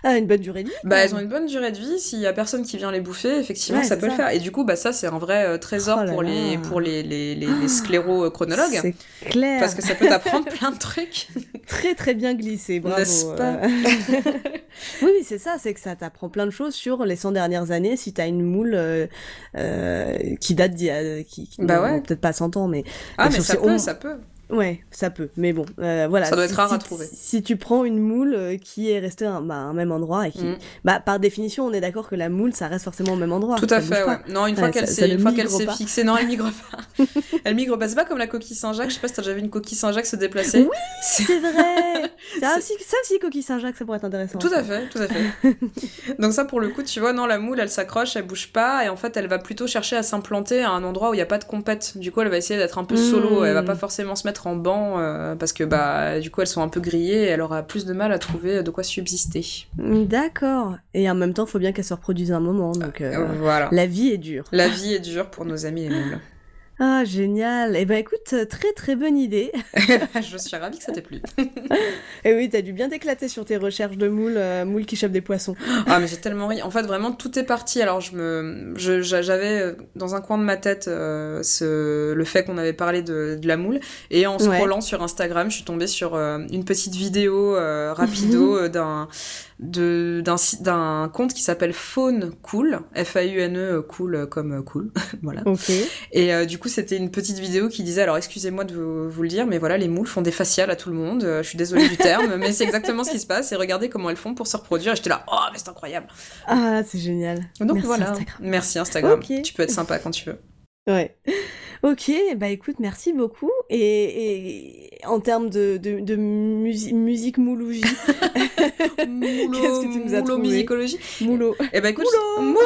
[SPEAKER 1] ah, une bonne durée de vie.
[SPEAKER 2] Bah, elles ont une bonne durée de vie. S'il y a personne qui vient les bouffer, effectivement, ça peut le faire. Et du coup, bah, ça, c'est un vrai euh, trésor oh pour, les, pour les, les, les, les sclérochronologues. C'est clair. Parce que ça peut t'apprendre plein de trucs.
[SPEAKER 1] très, très bien glissé, bravo. N'est-ce pas euh. Oui, c'est ça, c'est que ça t'apprend plein de choses sur les 100 dernières années. Si t'as une moule euh, qui date d'il y a. Qui, bah ouais. Peut-être pas 100 ans, mais.
[SPEAKER 2] Ah, mais ça peut, ça peut.
[SPEAKER 1] Ouais, ça peut. Mais bon, euh, voilà.
[SPEAKER 2] Ça doit être rare à trouver.
[SPEAKER 1] Si tu prends une moule euh, qui est restée à un, bah, un même endroit et qui, mm. bah, par définition, on est d'accord que la moule, ça reste forcément au même endroit.
[SPEAKER 2] Tout à fait. Ouais. Non, une fois qu'elle s'est, fixée, non, elle migre pas. elle migre pas. C'est pas comme la coquille Saint-Jacques. Je sais pas si t'as déjà vu une coquille Saint-Jacques se déplacer.
[SPEAKER 1] Oui, c'est vrai. ça aussi, ça aussi, coquille Saint-Jacques, ça pourrait être intéressant.
[SPEAKER 2] Tout à fait, tout à fait. Donc ça, pour le coup, tu vois, non, la moule, elle s'accroche, elle bouge pas, et en fait, elle va plutôt chercher à s'implanter à un endroit où il y a pas de compète. Du coup, elle va essayer d'être un peu solo. Elle va pas mm. forcément se mettre en banc. Euh, euh, parce que bah du coup elles sont un peu grillées et elle aura plus de mal à trouver de quoi subsister.
[SPEAKER 1] D'accord. Et en même temps, il faut bien qu'elle se reproduise un moment. Donc euh, voilà. La vie est dure.
[SPEAKER 2] La vie est dure pour nos amis les moules.
[SPEAKER 3] Ah, génial. Eh ben écoute, très très bonne idée.
[SPEAKER 2] je suis ravie que ça t'ait plu.
[SPEAKER 3] Et oui, t'as dû bien t'éclater sur tes recherches de moules, euh, moules qui chopent des poissons.
[SPEAKER 2] ah, mais j'ai tellement ri. En fait, vraiment, tout est parti. Alors, je me, j'avais euh, dans un coin de ma tête euh, ce... le fait qu'on avait parlé de, de, la moule. Et en scrollant sur Instagram, je suis tombée sur une petite vidéo rapido d'un d'un compte qui s'appelle Faune Cool, F-A-U-N-E cool comme cool, voilà. Et euh, du coup, c'était une petite vidéo qui disait, alors excusez-moi de vous, le dire, mais voilà, les moules font des faciales à tout le monde. Euh, je suis désolée du terme, mais c'est exactement ce qui se passe. Et regardez comment elles font pour se reproduire. Et j'étais là, oh, mais c'est incroyable.
[SPEAKER 3] Ah, c'est génial.
[SPEAKER 2] Donc merci voilà. Instagram. Merci Instagram. Tu peux être sympa quand tu veux.
[SPEAKER 3] Ouais. Ok, bah écoute, merci beaucoup. Et, en termes de, de, musique moulougie,
[SPEAKER 2] qu'est-ce que tu nous as trouvé musicologie.
[SPEAKER 3] Moulot.
[SPEAKER 2] Eh bah écoute,
[SPEAKER 3] moulot,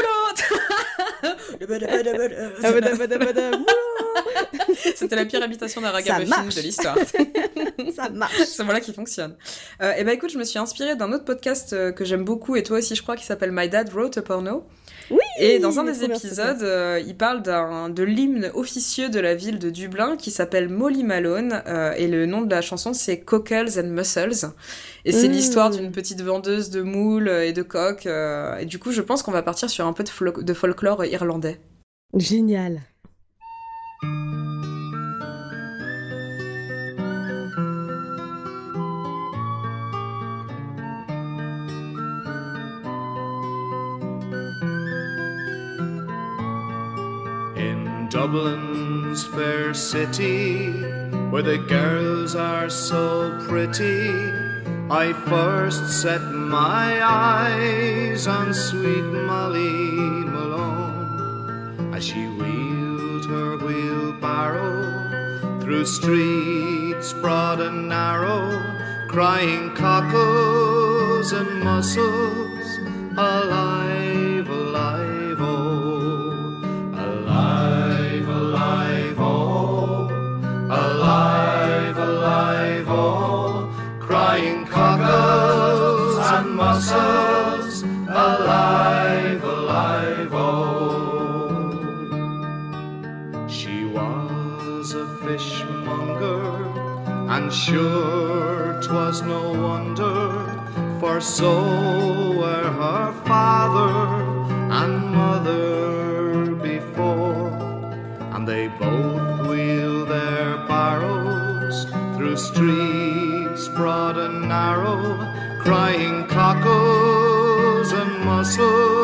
[SPEAKER 2] C'était la pire habitation d'un ragamuffin de l'histoire.
[SPEAKER 3] Ça marche.
[SPEAKER 2] C'est voilà qui fonctionne. Euh, et bah écoute, je me suis inspirée d'un autre podcast euh, que j'aime beaucoup et toi aussi je crois qui s'appelle My Dad Wrote a Porno.
[SPEAKER 3] Oui,
[SPEAKER 2] et dans un des épisodes, euh, il parle de l'hymne officieux de la ville de Dublin qui s'appelle Molly Malone euh, et le nom de la chanson c'est Cockles and Muscles et c'est mmh. l'histoire d'une petite vendeuse de moules et de coques euh, et du coup je pense qu'on va partir sur un peu de, de folklore irlandais.
[SPEAKER 3] Génial. Dublin's fair city, where the girls are so pretty, I first set my eyes on sweet Molly Malone. As she wheeled her wheelbarrow through streets broad and narrow, crying cockles and mussels alive, sure 'twas no wonder, for so were her father and mother before, and they both wheeled their barrows through streets broad and narrow crying cockles and mussels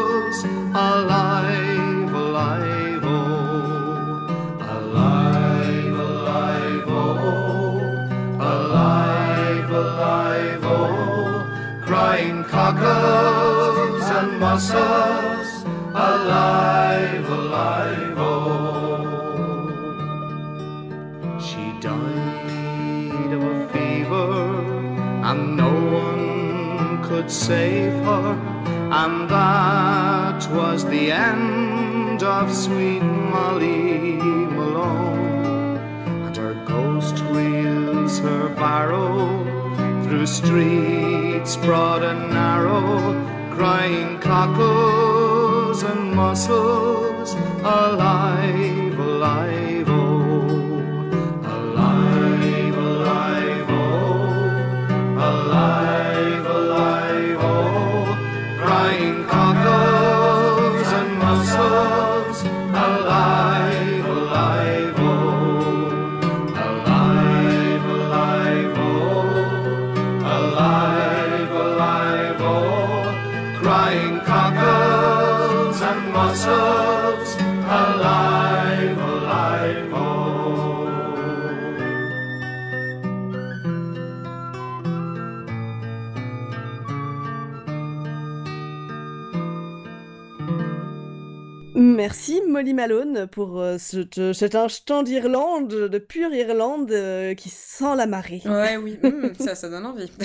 [SPEAKER 3] crying and muscles alive, alive, oh. She died of a fever and no one could save her, and that was the end of sweet Molly Malone. And her ghost wheels her barrow through streets broad and narrow, crying cockles and mussels alive, Merci Molly Malone pour euh, cet instant d'Irlande, de pure Irlande euh, qui sent la marée.
[SPEAKER 2] Ouais, oui, mmh, ça, ça donne envie.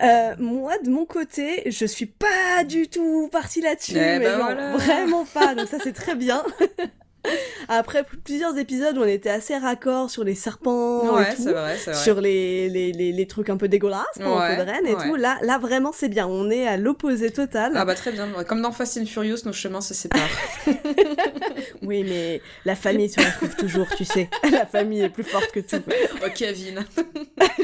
[SPEAKER 3] Euh, moi, de mon côté, je suis pas du tout partie là-dessus, eh mais ben vraiment pas. Donc ça, c'est très bien.
[SPEAKER 1] Après plusieurs épisodes où on était assez raccord sur les serpents,
[SPEAKER 2] ouais, c'est vrai, vrai.
[SPEAKER 1] sur les, les, les, trucs un peu dégueulasses pour un peu de reine et tout. Là, là vraiment c'est bien. On est à l'opposé total.
[SPEAKER 2] Ah bah très bien. Comme dans Fast and Furious, nos chemins se séparent.
[SPEAKER 1] oui, mais la famille se retrouve toujours, tu sais. La famille est plus forte que tout.
[SPEAKER 2] oh Kevin.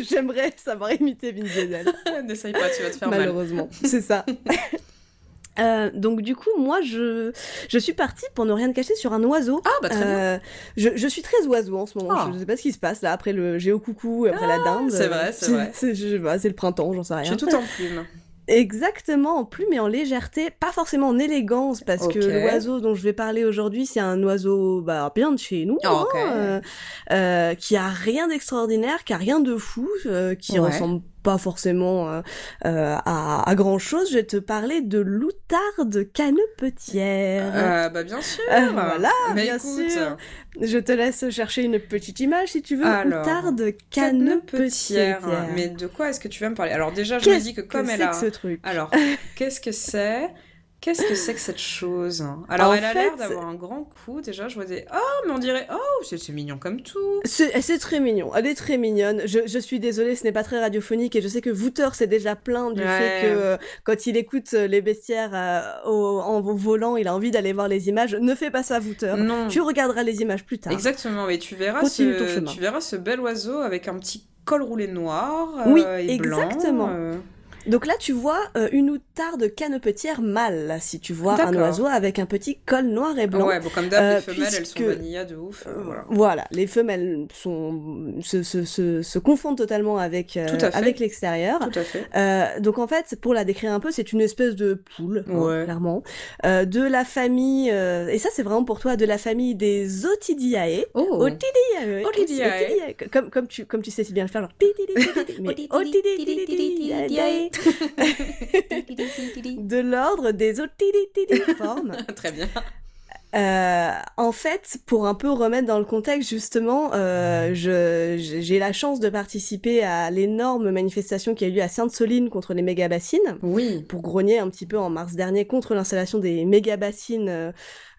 [SPEAKER 1] J'aimerais savoir imiter Vin Diesel.
[SPEAKER 2] N'essaye pas, tu vas te faire
[SPEAKER 1] Malheureusement, c'est ça. Euh, donc du coup, moi, je, je suis partie pour ne rien te cacher sur un oiseau.
[SPEAKER 2] Ah bah très bien. Euh,
[SPEAKER 1] je, je, suis très oiseau en ce moment. Je, ne ah. sais pas ce qui se passe là après le géocoucou, après la ah, dinde.
[SPEAKER 2] C'est vrai, c'est vrai. C'est
[SPEAKER 1] le printemps, j'en sais rien.
[SPEAKER 2] Je suis tout en plume.
[SPEAKER 1] Exactement, en plume et en légèreté, pas forcément en élégance, parce que l'oiseau dont je vais parler aujourd'hui, c'est un oiseau bah, bien de chez nous,
[SPEAKER 2] hein, euh,
[SPEAKER 1] qui a rien d'extraordinaire, qui a rien de fou, qui ressemble pas forcément euh, euh, à, à, grand chose, je vais te parler de l'outarde canepetière.
[SPEAKER 2] Euh, bah bien sûr.
[SPEAKER 1] Euh, voilà, bien sûr. Je te laisse chercher une petite image si tu veux.
[SPEAKER 2] Alors,
[SPEAKER 1] outarde canepetière.
[SPEAKER 2] Mais de quoi est-ce que tu vas me parler? Alors déjà, je me dis que comme elle a.
[SPEAKER 1] Que ce truc?
[SPEAKER 2] Alors, qu'est-ce que c'est? Qu'est-ce que c'est que cette chose Alors, elle a l'air d'avoir un grand cou. Déjà, je vois des. Oh, mais on dirait. Oh, c'est mignon comme tout.
[SPEAKER 1] C'est très mignon. Elle est très mignonne. Je, je suis désolée, ce n'est pas très radiophonique. Et je sais que Wouter s'est déjà plaint du fait que euh, quand il écoute euh, les bestiaires euh, en volant, il a envie d'aller voir les images. Ne fais pas ça, Wouter.
[SPEAKER 2] Non.
[SPEAKER 1] Tu regarderas les images plus tard.
[SPEAKER 2] Exactement. Mais tu verras, ce, tu verras ce bel oiseau avec un petit col roulé noir
[SPEAKER 1] oui,
[SPEAKER 2] et
[SPEAKER 1] exactement.
[SPEAKER 2] blanc.
[SPEAKER 1] Donc là, tu vois euh, une outarde canepetière mâle, si tu vois un oiseau avec un petit col noir et blanc.
[SPEAKER 2] Ouais, bon, comme d'hab, les euh, femelles, elles sont vanilla de ouf. Euh,
[SPEAKER 1] voilà. les femelles sont, se, se, se, se confondent totalement avec, avec l'extérieur.
[SPEAKER 2] Tout à fait.
[SPEAKER 1] donc en fait, pour la décrire un peu, c'est une espèce de poule, hein, clairement, de la famille, et ça c'est vraiment pour toi, de la famille des Otidiae.
[SPEAKER 2] Oh.
[SPEAKER 1] Otidiae.
[SPEAKER 2] Otidiae.
[SPEAKER 1] Comme, comme, tu, comme tu sais si bien le faire, genre... Otidiae de l'ordre des formes.
[SPEAKER 2] Très bien.
[SPEAKER 1] Euh, en fait, pour un peu remettre dans le contexte, justement, euh, j'ai la chance de participer à l'énorme manifestation qui a eu lieu à Sainte-Soline contre les méga-bassines.
[SPEAKER 2] Oui.
[SPEAKER 1] Pour grogner un petit peu en mars dernier contre l'installation des méga-bassines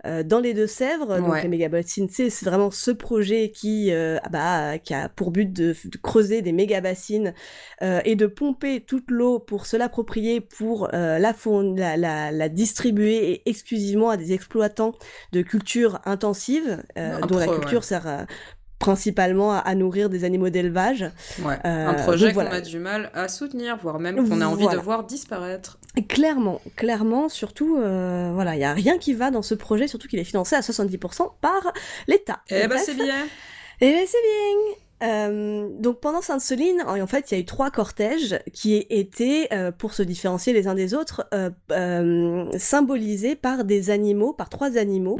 [SPEAKER 1] euh, euh, dans les Deux-Sèvres. Donc les méga-bassines, c'est vraiment ce projet qui, euh, ah bah, qui a pour but de, creuser des méga-bassines euh, et de pomper toute l'eau pour se l'approprier, pour la, la, la, distribuer exclusivement à des exploitants de culture intensive, dont la culture sert principalement à, nourrir des animaux d'élevage.
[SPEAKER 2] Ouais. un projet qu'on a du mal à soutenir, voire même qu'on a envie de voir disparaître.
[SPEAKER 1] Clairement, clairement, surtout, euh, voilà, il y a rien qui va dans ce projet, surtout qu'il est financé à 70% par l'État.
[SPEAKER 2] Eh ben c'est bien.
[SPEAKER 1] Eh ben c'est bien. Euh, donc pendant Sainte-Soline, en fait, il y a eu trois cortèges qui étaient, euh, pour se différencier les uns des autres, euh, symbolisés par des animaux, par trois animaux,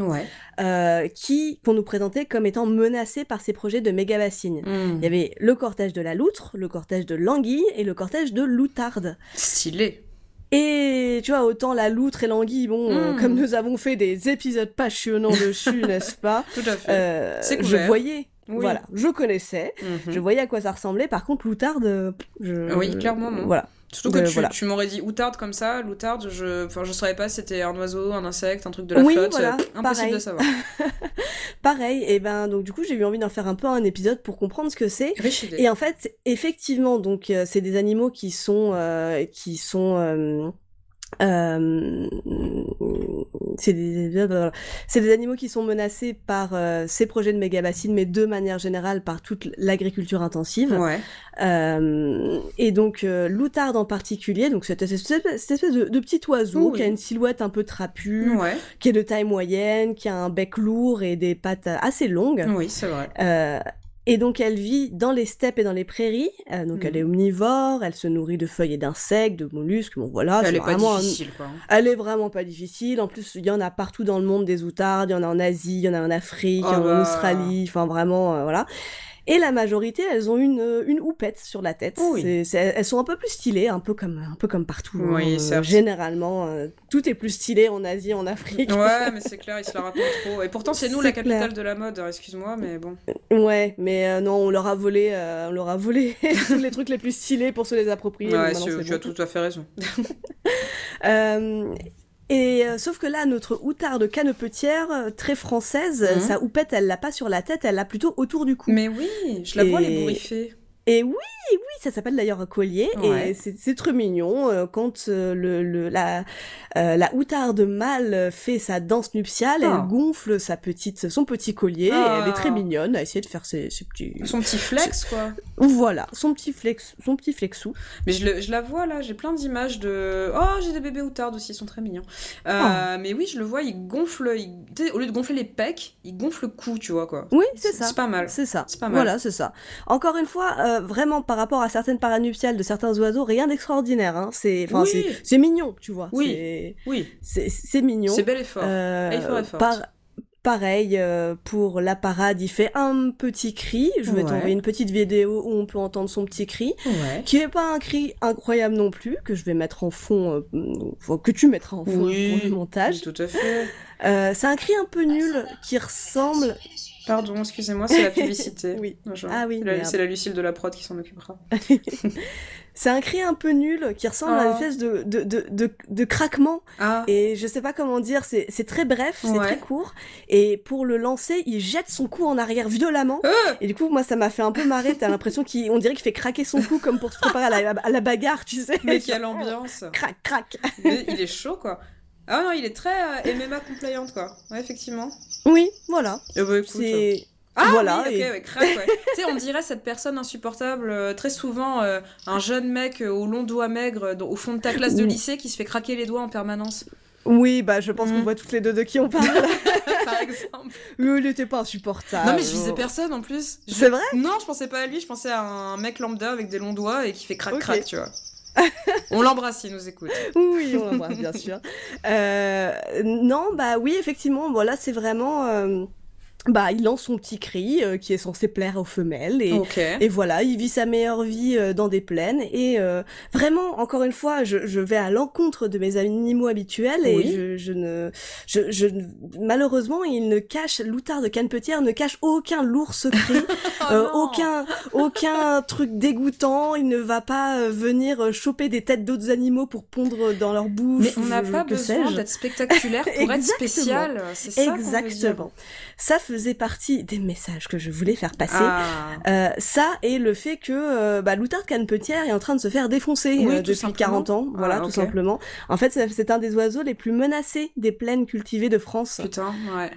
[SPEAKER 1] qui qu'on nous présentait comme étant menacés par ces projets de méga bassines.
[SPEAKER 2] Hmm.
[SPEAKER 1] Il y avait le cortège de la loutre, le cortège de l'anguille et le cortège de l'outarde.
[SPEAKER 2] Stylé.
[SPEAKER 1] Et tu vois, autant la loutre et l'anguille, bon, euh, hmm. comme nous avons fait des épisodes passionnants dessus, n'est-ce pas?
[SPEAKER 2] Tout à fait. Euh,
[SPEAKER 1] je voyais, voilà, je connaissais, mhm. je voyais à quoi ça ressemblait. Par contre, l'outarde, je...
[SPEAKER 2] Oui, clairement, non.
[SPEAKER 1] Voilà.
[SPEAKER 2] Surtout que tu, m'aurais dit outarde comme ça, l'outarde, je enfin je savais pas si c'était un oiseau, un insecte, un truc de la flotte, voilà, impossible de savoir.
[SPEAKER 1] pareil, et ben donc du coup j'ai eu envie d'en faire un peu un épisode pour comprendre ce que c'est. Et en fait, effectivement, donc euh, c'est des animaux qui sont euh, qui sont euh, euh, c'est des, des, animaux qui sont menacés par euh, ces projets de méga bassines, mais de manière générale par toute l'agriculture intensive.
[SPEAKER 2] Ouais.
[SPEAKER 1] Euh, et donc l'outarde en particulier, donc cette, cette, espèce de, de, petit oiseau qui a une silhouette un peu trapue,
[SPEAKER 2] ouais.
[SPEAKER 1] qui est de taille moyenne, qui a un bec lourd et des pattes assez longues.
[SPEAKER 2] Oui, c'est vrai.
[SPEAKER 1] Et donc elle vit dans les steppes et dans les prairies. Euh, donc elle est mhm. omnivore, elle se nourrit de feuilles et d'insectes, de mollusques. Bon voilà,
[SPEAKER 2] elle est, pas difficile quoi.
[SPEAKER 1] Elle est vraiment pas difficile. En plus, il y en a partout dans le monde des outardes. Il y en a en Asie, il y en a en Afrique, il y en a en oh Australie. Enfin vraiment, euh, voilà. Et la majorité, elles ont une, euh, une houppette sur la tête. elles sont un peu plus stylées, un peu comme, un peu comme partout.
[SPEAKER 2] Oui,
[SPEAKER 1] hein. Généralement, euh, tout est plus stylé en Asie, en Afrique.
[SPEAKER 2] Ouais, mais c'est clair, ils se la racontent trop. Et pourtant, c'est nous la capitale de la mode, hein, excuse-moi, mais bon.
[SPEAKER 1] Ouais, mais euh, non, on leur a volé, on leur a volé tous les trucs les plus stylés pour se les approprier.
[SPEAKER 2] Ouais, tu, as tout à fait raison.
[SPEAKER 1] Et euh, sauf que là, notre outarde canepetière, euh, très française, mhm. sa houppette, elle l'a pas sur la tête, elle l'a plutôt autour du cou.
[SPEAKER 2] Mais oui, je la vois les bourriffer.
[SPEAKER 1] Et oui, oui, ça s'appelle d'ailleurs un collier et c'est très mignon euh, quand euh, le, le, la, euh, la outarde mâle fait sa danse nuptiale, elle ah. gonfle sa petite, son petit collier et elle est très ah. mignonne à essayer de faire ses, petits...
[SPEAKER 2] Son petit flex, quoi.
[SPEAKER 1] Voilà, son petit flex, son petit flexou.
[SPEAKER 2] Mais je, je la vois là, j'ai plein d'images de... Oh, j'ai des bébés outardes aussi, ils sont très mignons. Ah. Mais oui, je le vois, il gonfle, au lieu de gonfler les pecs, il gonfle le cou, tu vois, quoi.
[SPEAKER 1] Oui, c'est ça.
[SPEAKER 2] C'est pas mal.
[SPEAKER 1] C'est ça.
[SPEAKER 2] C'est pas mal.
[SPEAKER 1] Voilà, c'est ça. Encore une fois, vraiment par rapport à certaines paranuptiales de certains oiseaux, rien d'extraordinaire. Hein. C'est, c'est mignon, tu vois.
[SPEAKER 2] Oui. Oui.
[SPEAKER 1] C'est mignon.
[SPEAKER 2] C'est bel effort. Euh,
[SPEAKER 1] pareil euh, pour la parade, il fait un petit cri. Je vais t'envoyer une petite vidéo où on peut entendre son petit cri, qui est pas un cri incroyable non plus, que je vais mettre en fond, euh, que tu mettras en fond pour le montage.
[SPEAKER 2] Tout à fait.
[SPEAKER 1] c'est un cri un peu nul qui ressemble
[SPEAKER 2] Pardon, excusez-moi, c'est la publicité.
[SPEAKER 1] oui. Ah oui.
[SPEAKER 2] C'est la Lucille de la prod qui s'en occupera.
[SPEAKER 1] c'est un cri un peu nul qui ressemble à une ah. espèce de, de, de, de, craquement. Ah. Et je sais pas comment dire, c'est très bref, c'est très court. Et pour le lancer, il jette son cou en arrière violemment. Euh et du coup, moi, ça m'a fait un peu marrer. T'as l'impression qu'on dirait qu'il fait craquer son cou comme pour se préparer à la, à la bagarre, tu sais.
[SPEAKER 2] Mais quelle ambiance.
[SPEAKER 1] Crac, crac.
[SPEAKER 2] il est chaud, quoi. Ah non, il est très euh, MMA compliant, quoi. Ouais, effectivement.
[SPEAKER 1] Oui, voilà.
[SPEAKER 2] Eh ben, c'est... Euh, ah voilà, oui, ok, ouais, crack, ouais. tu sais, on dirait cette personne insupportable, euh, très souvent un jeune mec aux longs doigts maigres au fond de ta classe de lycée qui se fait craquer les doigts en permanence.
[SPEAKER 1] Oui, bah je pense qu'on mm. voit toutes les deux de qui on parle.
[SPEAKER 2] Par exemple.
[SPEAKER 1] Oui, il n'était pas insupportable.
[SPEAKER 2] Non mais je visais personne en plus.
[SPEAKER 1] C'est vrai?
[SPEAKER 2] Non, je pensais pas à lui, je pensais à un mec lambda avec des longs doigts et qui fait crac crac, tu vois on l'embrasse, il nous écoute.
[SPEAKER 1] Oui, on l'embrasse, bien sûr. Euh, non, bah oui, effectivement, voilà, c'est vraiment... Euh, bah, il lance son petit cri euh, qui est censé plaire aux femelles et, et voilà, il vit sa meilleure vie euh, dans des plaines et euh, vraiment, encore une fois, je, je vais à l'encontre de mes animaux habituels et je, je, ne, je, je, malheureusement, il ne cache, l'outard de Canepetière ne cache aucun lourd secret, oh aucun, aucun truc dégoûtant, il ne va pas venir choper des têtes d'autres animaux pour pondre dans leur bouche.
[SPEAKER 2] Mais on n'a pas besoin d'être spectaculaire pour être spécial, c'est ça
[SPEAKER 1] Exactement. Ça faisait partie des messages que je voulais faire passer. Ah. Euh, ça et le fait que euh, bah, l'outarde canepetière est en train de se faire défoncer euh, depuis 40 ans, voilà, ah, tout simplement. En fait, c'est un des oiseaux les plus menacés des plaines cultivées de France.
[SPEAKER 2] Putain, ouais.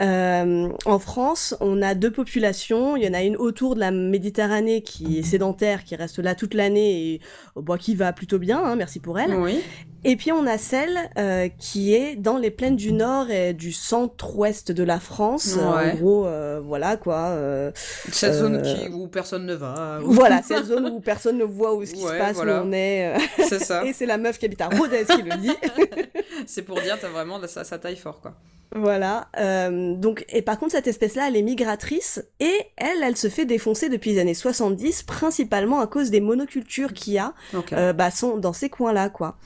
[SPEAKER 1] Euh, en France, on a deux populations. Il y en a une autour de la Méditerranée qui est sédentaire, qui reste là toute l'année et bois qui va plutôt bien, hein, merci pour elle.
[SPEAKER 2] Oui.
[SPEAKER 1] Et puis on a celle euh, qui est dans les plaines du nord et du centre-ouest de la France. En gros, euh, voilà quoi. Euh,
[SPEAKER 2] cette zone qui, où personne ne va.
[SPEAKER 1] Voilà, cette zone où personne ne voit où ce qui se passe, où on est.
[SPEAKER 2] C'est ça.
[SPEAKER 1] et c'est la meuf qui habite à Rodez qui le dit.
[SPEAKER 2] c'est pour dire, t'as vraiment ça, ça taille fort quoi.
[SPEAKER 1] Voilà. Euh, donc, et par contre, cette espèce-là, elle est migratrice et elle, elle se fait défoncer depuis les années 70, principalement à cause des monocultures qu'il y a euh, bah, sont dans ces coins-là, quoi.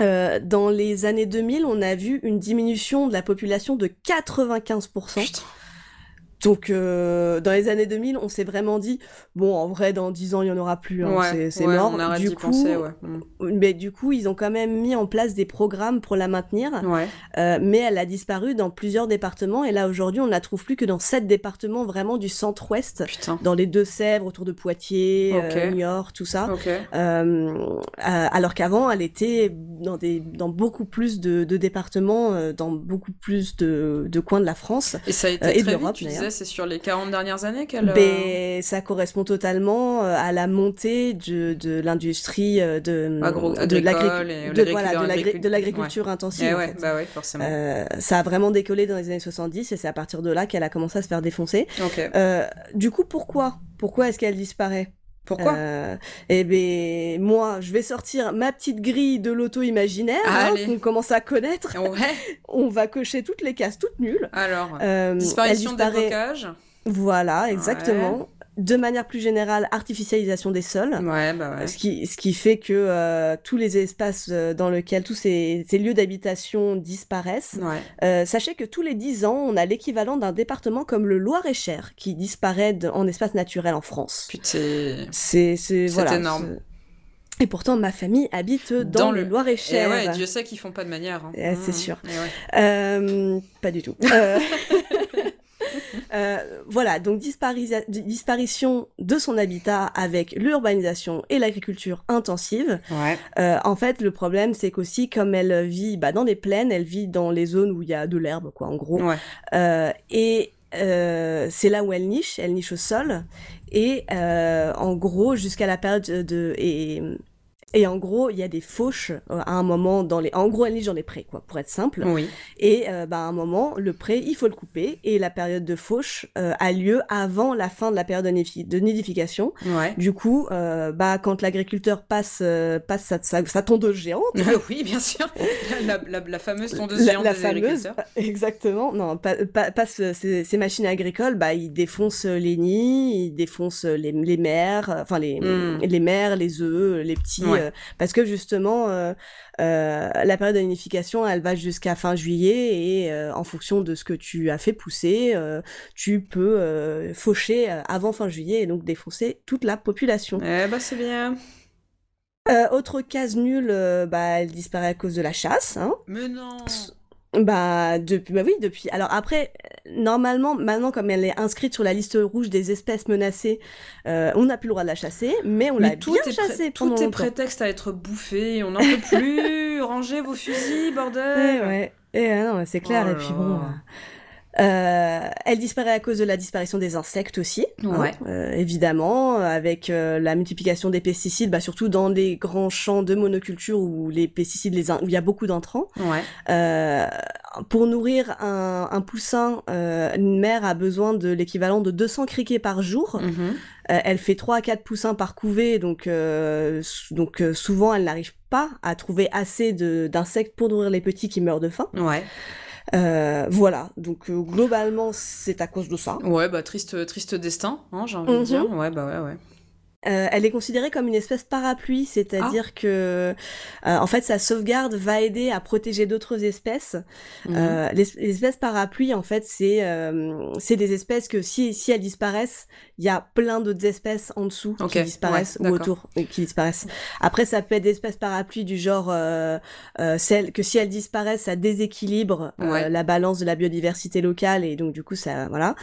[SPEAKER 1] Euh, dans les années 2000, on a vu une diminution de la population de 95%. Putain. Donc, euh, dans les années 2000, on s'est vraiment dit, bon, en vrai, dans 10 ans, il n'y en aura plus, hein, c'est mort.
[SPEAKER 2] On
[SPEAKER 1] du coup,
[SPEAKER 2] penser, mm.
[SPEAKER 1] mais du coup, ils ont quand même mis en place des programmes pour la maintenir. Euh, mais elle a disparu dans plusieurs départements. Et là, aujourd'hui, on ne la trouve plus que dans 7 départements vraiment du centre-ouest. Dans les Deux-Sèvres, autour de Poitiers, euh, Niort, tout ça. alors qu'avant, elle était dans, des, dans beaucoup plus de, départements, dans beaucoup plus de, coins de la France.
[SPEAKER 2] Et ça a été et tu disais c'est sur les 40 dernières années qu'elle...
[SPEAKER 1] Ben, ça correspond totalement euh, à la montée de, de l'industrie euh, de, de l'agriculture intensive.
[SPEAKER 2] Eh ouais, bah ouais, forcément.
[SPEAKER 1] Euh, ça a vraiment décollé dans les années 70 et c'est à partir de là qu'elle a commencé à se faire défoncer. du coup, pourquoi? Pourquoi est-ce qu'elle disparaît?
[SPEAKER 2] Pourquoi
[SPEAKER 1] Eh ben moi, je vais sortir ma petite grille de l'auto imaginaire hein, qu'on commence à connaître. On va cocher toutes les cases toutes nulles.
[SPEAKER 2] Alors, disparition des.
[SPEAKER 1] Voilà, exactement de manière plus générale, artificialisation des sols.
[SPEAKER 2] Ouais, bah ouais.
[SPEAKER 1] Ce, qui, ce qui fait que euh, tous les espaces euh, dans lesquels tous ces, ces lieux d'habitation disparaissent.
[SPEAKER 2] Ouais.
[SPEAKER 1] Euh, sachez que tous les 10 ans, on a l'équivalent d'un département comme le Loir-et-Cher qui disparaît en espace naturel en France.
[SPEAKER 2] Putain.
[SPEAKER 1] C'est voilà,
[SPEAKER 2] énorme.
[SPEAKER 1] Et pourtant, ma famille habite dans, le Loir-et-Cher.
[SPEAKER 2] Et ouais, Dieu sait qu'ils font pas de manière. Hein.
[SPEAKER 1] Eh, c'est mmh. sûr. Euh, pas du tout. Euh, euh, voilà, donc disparition de son habitat avec l'urbanisation et l'agriculture intensive. Ouais. en fait, le problème, c'est qu'aussi, comme elle vit bah, dans des plaines, elle vit dans les zones où il y a de l'herbe, quoi, en gros. Ouais. et c'est là où elle niche, elle niche au sol. Et en gros, jusqu'à la période de... Et, et en gros, il y a des fauches euh, à un moment dans les. En gros, elle niche dans les prés, quoi, pour être simple. Oui. Et euh, bah, à un moment, le pré, il faut le couper. Et la période de fauche euh, a lieu avant la fin de la période de, nidification. Ouais. Du coup, bah, quand l'agriculteur passe, passe sa, sa, tondeuse géante.
[SPEAKER 2] oui, bien sûr. La, la, fameuse tondeuse géante des agriculteurs.
[SPEAKER 1] Exactement. Non, passe ces, machines agricoles, bah, il défonce les nids, il défonce les, les mères, enfin les, hmm. les mères, les œufs, les petits. Euh, parce que justement, euh, euh, la période d'unification, elle va jusqu'à fin juillet et en fonction de ce que tu as fait pousser, tu peux faucher avant fin juillet et donc défoncer toute la population.
[SPEAKER 2] Eh bah c'est bien.
[SPEAKER 1] autre case nulle, bah, elle disparaît à cause de la chasse. Hein.
[SPEAKER 2] Mais non
[SPEAKER 1] bah depuis bah oui depuis. Alors après normalement maintenant comme elle est inscrite sur la liste rouge des espèces menacées euh, on n'a plus le droit de la chasser mais on l'a bien chassée
[SPEAKER 2] tout est prétexte à être bouffé on n'en peut plus. Rangez vos fusils bordel.
[SPEAKER 1] Ouais. Et, non c'est clair. Oh et puis bon euh, elle disparaît à cause de la disparition des insectes aussi, hein, euh, évidemment, avec euh, la multiplication des pesticides, bah, surtout dans les grands champs de monoculture où les pesticides, les où il y a beaucoup d'intrants. pour nourrir un, un poussin, une mère a besoin de l'équivalent de 200 criquets par jour. Mhm. elle fait 3 à 4 poussins par couvée, donc, donc souvent elle n'arrive pas à trouver assez d'insectes pour nourrir les petits qui meurent de faim. Ouais. Euh, voilà, donc euh, globalement c'est à cause de ça.
[SPEAKER 2] Ouais, bah triste, triste destin, hein, j'ai envie de dire. Mhm. Ouais, bah ouais, ouais.
[SPEAKER 1] Euh, elle est considérée comme une espèce parapluie, c'est-à-dire ah. que euh, en fait sa sauvegarde va aider à protéger d'autres espèces. Mhm. Euh, les, espèces parapluies, en fait, c'est c'est des espèces que si si elles disparaissent, il y a plein d'autres espèces en dessous qui disparaissent ou autour qui disparaissent. Après, ça peut être des espèces parapluies du genre celles que si elles disparaissent, ça déséquilibre la balance de la biodiversité locale et donc du coup ça voilà.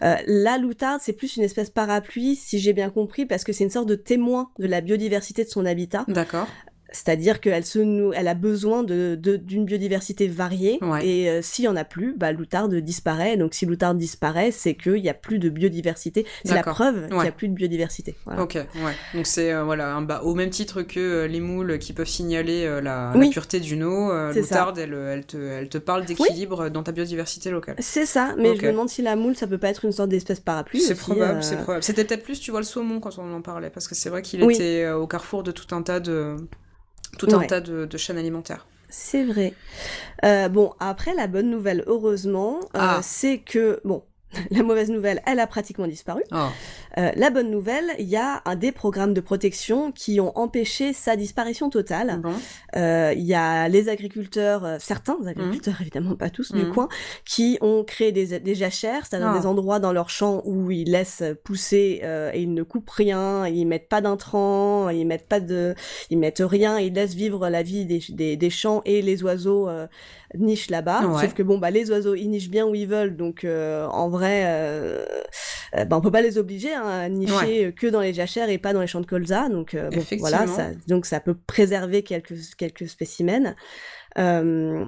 [SPEAKER 1] La loutarde, c'est plus une espèce parapluie, si j'ai bien compris, parce que c'est une sorte de témoin de la biodiversité de son habitat. D'accord. C'est-à-dire qu'elle se elle a besoin de, d'une biodiversité variée et euh, s'il y en a plus, bah, l'outarde disparaît. Donc si l'outarde disparaît, c'est qu'il n'y a plus de biodiversité. C'est la preuve qu'il n'y a plus de biodiversité.
[SPEAKER 2] Ok, ouais. Donc c'est euh, voilà, bah, au même titre que euh, les moules qui peuvent signaler la, pureté d'une eau, l'outarde, elle, elle, te, elle te parle d'équilibre dans ta biodiversité locale.
[SPEAKER 1] C'est ça, mais je me demande si la moule, ça peut pas être une sorte d'espèce parapluie.
[SPEAKER 2] C'est probable, c'est probable. C'était peut-être plus, tu vois, le saumon quand on en parlait, parce que c'est vrai qu'il était au carrefour de tout un tas de tout un tas de, chaînes alimentaires.
[SPEAKER 1] C'est vrai. Euh, bon, après, la bonne nouvelle, heureusement, euh, ah. c'est que, bon, la mauvaise nouvelle, elle a pratiquement disparu. Oh. Euh, la bonne nouvelle, il y a un des programmes de protection qui ont empêché sa disparition totale. Euh, il y a les agriculteurs, euh, certains agriculteurs, mmh. évidemment pas tous, du mmh. coin, qui ont créé des, des jachères, c'est-à-dire des ah. endroits dans leurs champs où ils laissent pousser et ils ne coupent rien, ils mettent pas d'intrants, ils mettent pas de, ils mettent rien, ils laissent vivre la vie des, des, des champs et les oiseaux nichent là-bas. Sauf que bon, bah les oiseaux ils nichent bien où ils veulent, donc en vrai, bah, on peut pas les obliger. Hein, nicher que dans les jachères et pas dans les champs de colza. Donc euh, voilà, ça, donc ça peut préserver quelques, quelques spécimens. Euh,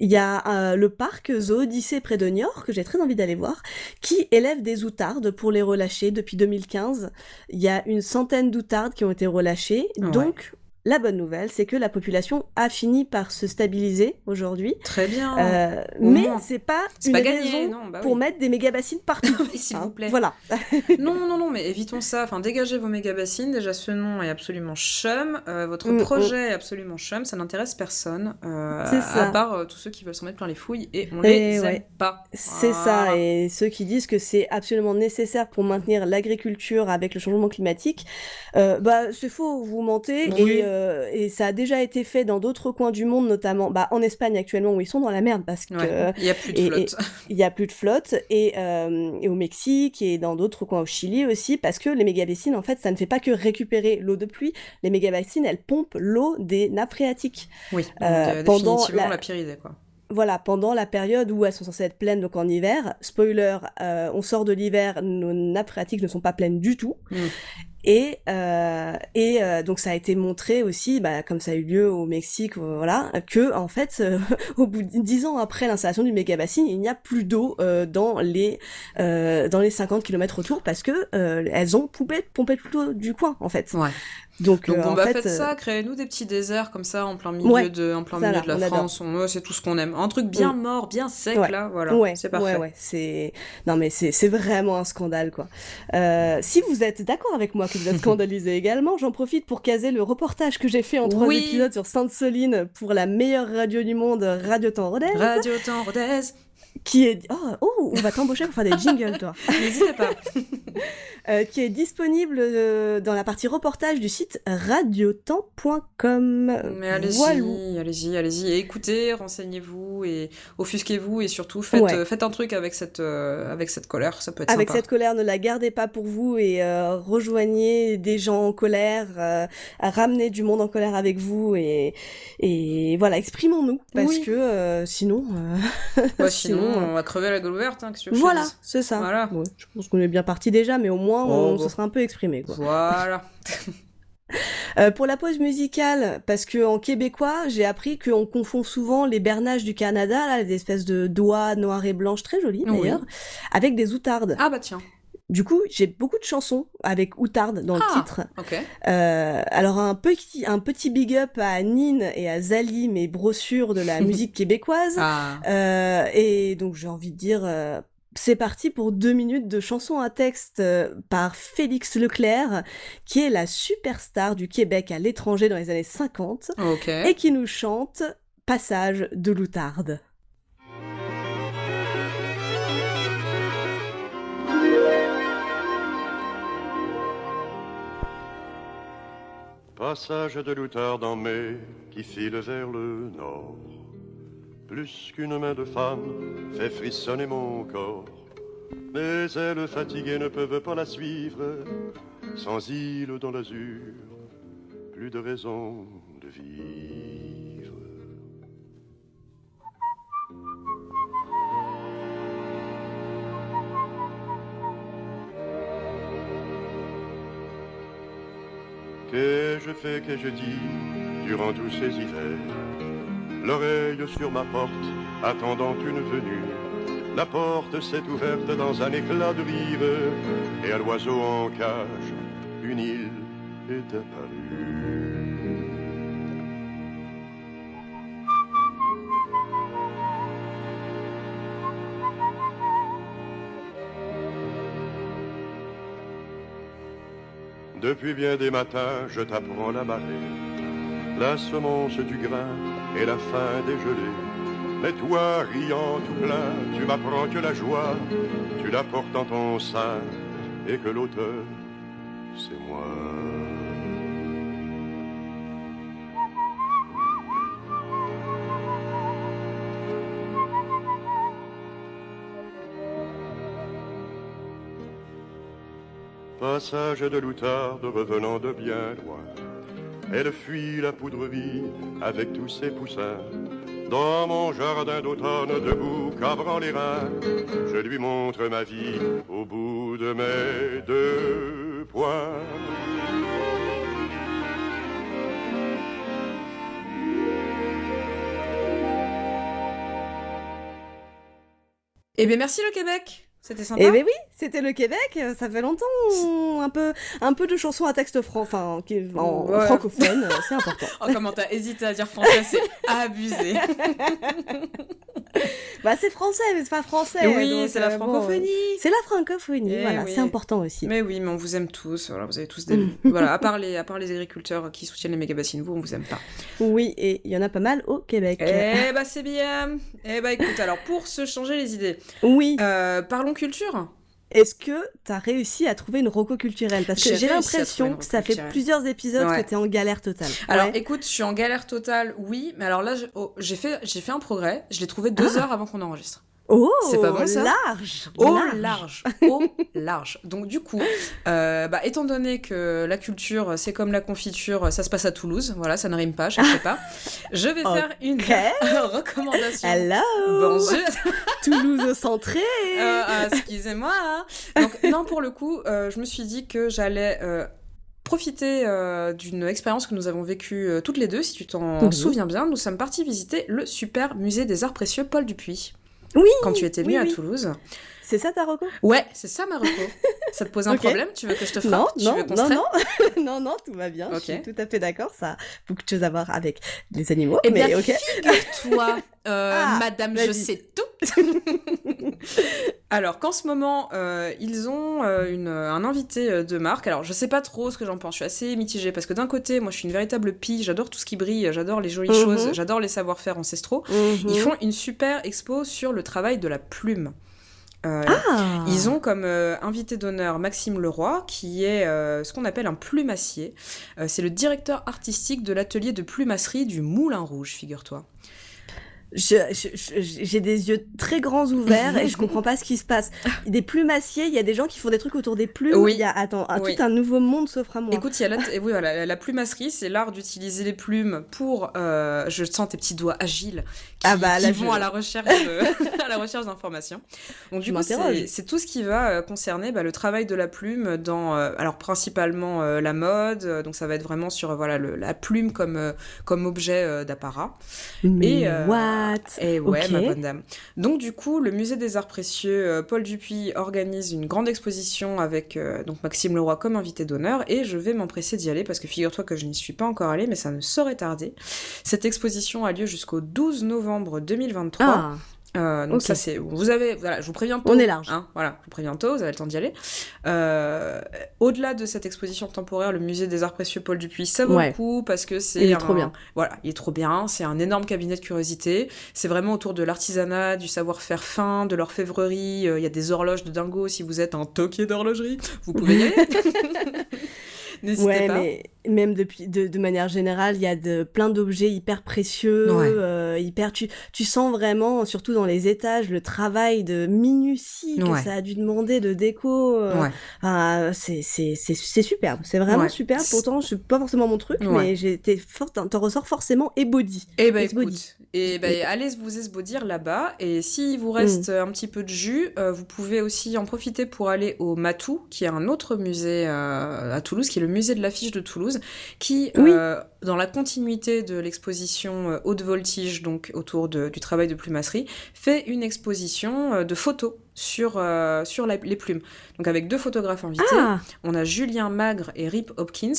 [SPEAKER 1] il y a euh, le parc Zoo Odyssée près de Niort, que j'ai très envie d'aller voir, qui élève des outardes pour les relâcher depuis 2015. Il y a une centaine d'outardes qui ont été relâchées. Donc, la bonne nouvelle, c'est que la population a fini par se stabiliser aujourd'hui.
[SPEAKER 2] Très bien.
[SPEAKER 1] Euh, mais c'est pas une pas raison bah pour mettre des méga bassines partout.
[SPEAKER 2] S'il vous plaît.
[SPEAKER 1] Voilà.
[SPEAKER 2] non, non, non, mais évitons ça. Enfin, dégagez vos méga bassines. Déjà, ce nom est absolument chum. Euh, votre mm, projet mm. est absolument chum. Ça n'intéresse personne. Euh, à part tous ceux qui veulent s'en mettre plein les fouilles et on les aime pas.
[SPEAKER 1] C'est ça. Et ceux qui disent que c'est absolument nécessaire pour maintenir l'agriculture avec le changement climatique, bah c'est faux. Vous mentez. Et et, ça a déjà été fait dans d'autres coins du monde, notamment bah, en Espagne actuellement où ils sont dans la merde parce que
[SPEAKER 2] il y a plus de flotte.
[SPEAKER 1] Il y a plus de flotte et, et au Mexique et dans d'autres coins au Chili aussi parce que les mégabassines en fait ça ne fait pas que récupérer l'eau de pluie, les mégabassines elles pompent l'eau des nappes phréatiques.
[SPEAKER 2] Oui, donc, pendant la... la quoi
[SPEAKER 1] voilà, pendant la période où elles sont censées être pleines, donc en hiver, spoiler, euh, on sort de l'hiver, nos nappes phréatiques ne sont pas pleines du tout. Mm. Et, euh, et euh, donc ça a été montré aussi, bah, comme ça a eu lieu au Mexique, euh, voilà, que en fait, euh, au bout de dix ans après l'installation du méga bassin, il n'y a plus d'eau dans les dans les 50 km autour parce que elles ont pompé, pompé tout du coin en fait.
[SPEAKER 2] Donc, Donc en bah, fait, faites ça, créez-nous des petits déserts comme ça en plein milieu de en plein milieu de la France. c'est tout ce qu'on aime. Un truc bien mort, bien sec là, voilà. c'est parfait.
[SPEAKER 1] Ouais, c'est non mais c'est vraiment un scandale quoi. si vous êtes d'accord avec moi que vous êtes scandalisé également. J'en profite pour caser le reportage que j'ai fait en trois épisodes sur Sainte-Soline pour la meilleure radio du monde, Radio Temps Rodez.
[SPEAKER 2] Radio Temps Rodez
[SPEAKER 1] qui est oh, oh, on va t'embaucher pour faire des jingles toi.
[SPEAKER 2] N'hésitez pas.
[SPEAKER 1] Euh, qui est disponible euh, dans la partie reportage du site radiotemps.com.
[SPEAKER 2] Mais allez-y, allez-y, allez-y, écoutez, renseignez-vous et offusquez-vous et surtout faites, euh, faites un truc avec cette, avec cette colère, ça peut être
[SPEAKER 1] Avec cette colère, ne la gardez pas pour vous et rejoignez des gens en colère, ramenez du monde en colère avec vous et, et voilà, exprimons-nous parce que sinon,
[SPEAKER 2] sinon, on va crever la gueule ouverte. Hein,
[SPEAKER 1] voilà, c'est ça. Voilà. je pense qu'on est bien parti déjà, mais au moins on se serait un peu exprimé. Quoi.
[SPEAKER 2] Voilà.
[SPEAKER 1] Euh, pour la pause musicale, parce que en québécois, j'ai appris qu'on confond souvent les bernages du Canada, là, des espèces de doigts noirs et blanches très jolies d'ailleurs, avec des outardes.
[SPEAKER 2] Ah bah tiens.
[SPEAKER 1] Du coup, j'ai beaucoup de chansons avec outarde dans le
[SPEAKER 2] ah,
[SPEAKER 1] titre.
[SPEAKER 2] Ok.
[SPEAKER 1] Euh, alors un petit, un petit big up à Nine et à Zali, mes brossures de la musique québécoise.
[SPEAKER 2] Ah.
[SPEAKER 1] Euh, et donc j'ai envie de dire, c'est parti pour deux minutes de chansons à texte euh, par Félix Leclerc, qui est la superstar du Québec à l'étranger dans les années 50, et qui nous chante Passage de l'outarde.
[SPEAKER 4] Passage de l'outarde en mai qui file vers le nord plus qu'une main de femme fait frissonner mon corps. Mais elles fatiguées ne peuvent pas la suivre, sans île dans l'azur, plus de raison de vivre. Que je fais, que je dis durant tous ces hivers? L'oreille sur ma porte, attendant une venue. La porte s'est ouverte dans un éclat de rire, et à l'oiseau en cage, une île est apparue. Depuis bien des matins, je t'apprends la marée, la semence du grain et la fin dégelée. Mais toi, riant tout plein, tu m'apprends que la joie, tu la portes en ton sein, et que l'auteur, c'est moi. Passage de l'outarde revenant de bien loin elle fuit la poudrerie avec tous ses poussins. Dans mon jardin d'automne, debout, cabrant les reins, je lui montre ma vie au bout de mes deux poings.
[SPEAKER 2] Eh bien, merci le Québec c'était sympa.
[SPEAKER 1] Eh ben oui, c'était le Québec. Ça fait longtemps. Un peu, un peu de chansons à texte franc, enfin, en, francophone, c'est important.
[SPEAKER 2] Oh, comment t'as hésité à dire français, c'est abusé.
[SPEAKER 1] bah c'est français, mais c'est pas français.
[SPEAKER 2] Oui, c'est la euh, francophonie.
[SPEAKER 1] c'est la francophonie. Eh voilà, c'est important aussi.
[SPEAKER 2] Mais oui, mais on vous aime tous. Voilà, vous avez tous des. voilà, à part les, à part les agriculteurs qui soutiennent les méga bassines, vous, on vous aime pas.
[SPEAKER 1] Oui, et il y en a pas mal au Québec.
[SPEAKER 2] Eh bah c'est bien. Eh bah écoute, alors pour se changer les idées.
[SPEAKER 1] Oui.
[SPEAKER 2] Euh, parlons culture
[SPEAKER 1] est-ce que tu as réussi à trouver une roco culturelle? Parce que j'ai l'impression que ça fait plusieurs épisodes que tu es en galère totale.
[SPEAKER 2] Alors écoute, je suis en galère totale, oui, mais alors là, oh, j'ai fait, fait un progrès. Je l'ai trouvé deux ah. heures avant qu'on enregistre.
[SPEAKER 1] Oh, c'est pas bon ça?
[SPEAKER 2] Large, oh large, oh large. Donc du coup, euh, bah, étant donné que la culture c'est comme la confiture, ça se passe à Toulouse, voilà, ça ne rime pas, je ne sais pas. Je vais faire une recommandation.
[SPEAKER 1] Hello.
[SPEAKER 2] Bonjour.
[SPEAKER 1] Toulouse centré.
[SPEAKER 2] Euh, excusez-moi. Hein. Donc non, pour le coup, euh, je me suis dit que j'allais profiter d'une expérience que nous avons vécue toutes les deux, si tu t'en mhm. souviens bien. Nous sommes partis visiter le super musée des arts précieux Paul Dupuis.
[SPEAKER 1] Oui.
[SPEAKER 2] Quand tu étais venu à Toulouse.
[SPEAKER 1] C'est ça ta reco?
[SPEAKER 2] Ouais, c'est ça ma reco. ça te pose un problème? Tu veux que je te frappe?
[SPEAKER 1] Non,
[SPEAKER 2] non,
[SPEAKER 1] non, non. non, non, tout va bien. Je suis tout à fait d'accord. Ça a beaucoup de choses à voir avec les animaux.
[SPEAKER 2] Eh
[SPEAKER 1] mais
[SPEAKER 2] bien, figure-toi, euh, ah, Madame, je sais tout. Alors qu'en ce moment, euh, ils ont euh, une, un invité de marque. Alors je sais pas trop ce que j'en pense, je suis assez mitigée parce que d'un côté, moi je suis une véritable pie, j'adore tout ce qui brille, j'adore les jolies mhm. choses, j'adore les savoir-faire ancestraux. Mhm. Ils font une super expo sur le travail de la plume. Euh, ah. Ils ont comme euh, invité d'honneur Maxime Leroy, qui est euh, ce qu'on appelle un plumassier. c'est le directeur artistique de l'atelier de plumasserie du Moulin Rouge, figure-toi
[SPEAKER 1] j'ai des yeux très grands ouverts et je comprends pas ce qui se passe. Des plumassiers, il y a des gens qui font des trucs autour des plumes. Oui. Il y a attends, tout un nouveau monde s'offre à moi.
[SPEAKER 2] Écoute, il y a la, oui, voilà, la plumasserie, c'est l'art d'utiliser les plumes pour. Euh, je sens tes petits doigts agiles qui, ah bah, vont à la recherche à la recherche d'informations. Donc du coup, c'est tout ce qui va euh, concerner bah, le travail de la plume dans, euh, alors principalement la mode. Donc ça va être vraiment sur voilà la plume comme comme objet d'apparat.
[SPEAKER 1] Et
[SPEAKER 2] et eh ouais, ma bonne dame. Donc du coup, le musée des arts précieux euh, Paul Dupuis organise une grande exposition avec euh, donc Maxime Leroy comme invité d'honneur et je vais m'empresser d'y aller parce que figure-toi que je n'y suis pas encore allée mais ça ne saurait tarder. Cette exposition a lieu jusqu'au 12 novembre 2023. Euh, donc ça c'est vous avez voilà je vous préviens tôt
[SPEAKER 1] on est large.
[SPEAKER 2] hein, voilà je vous préviens tôt vous avez le temps d'y aller. Euh, au-delà de cette exposition temporaire le musée des arts précieux Paul Dupuis ça vaut le coup parce que c'est
[SPEAKER 1] il est trop bien.
[SPEAKER 2] Voilà il est trop bien c'est un énorme cabinet de curiosité. C'est vraiment autour de l'artisanat du savoir-faire fin de l'orfèvrerie. Euh, il y a des horloges de dingo. Si vous êtes un toquier d'horlogerie vous pouvez y aller N'hésitez
[SPEAKER 1] ouais, mais même depuis, de, de, manière générale, il y a de, plein d'objets hyper précieux, euh, hyper. Tu, tu sens vraiment, surtout dans les étages, le travail de minutie que ça a dû demander de déco. Euh, c'est superbe, c'est vraiment superbe. Pourtant, c'est pas forcément mon truc, mais j'étais fort. T'en ressors forcément ébody.
[SPEAKER 2] Eh ben, écoute, et ben, allez vous esbaudir là-bas. Et s'il vous reste mm. un petit peu de jus, euh, vous pouvez aussi en profiter pour aller au Matou, qui est un autre musée à Toulouse, qui est le musée de l'affiche de Toulouse, qui, euh, dans la continuité de l'exposition euh, Haute Voltige, donc autour du travail de plumasserie, fait une exposition euh, de photos sur, euh, sur les plumes. Donc avec deux photographes invités, ah. on a Julien Magre et Rip Hopkins,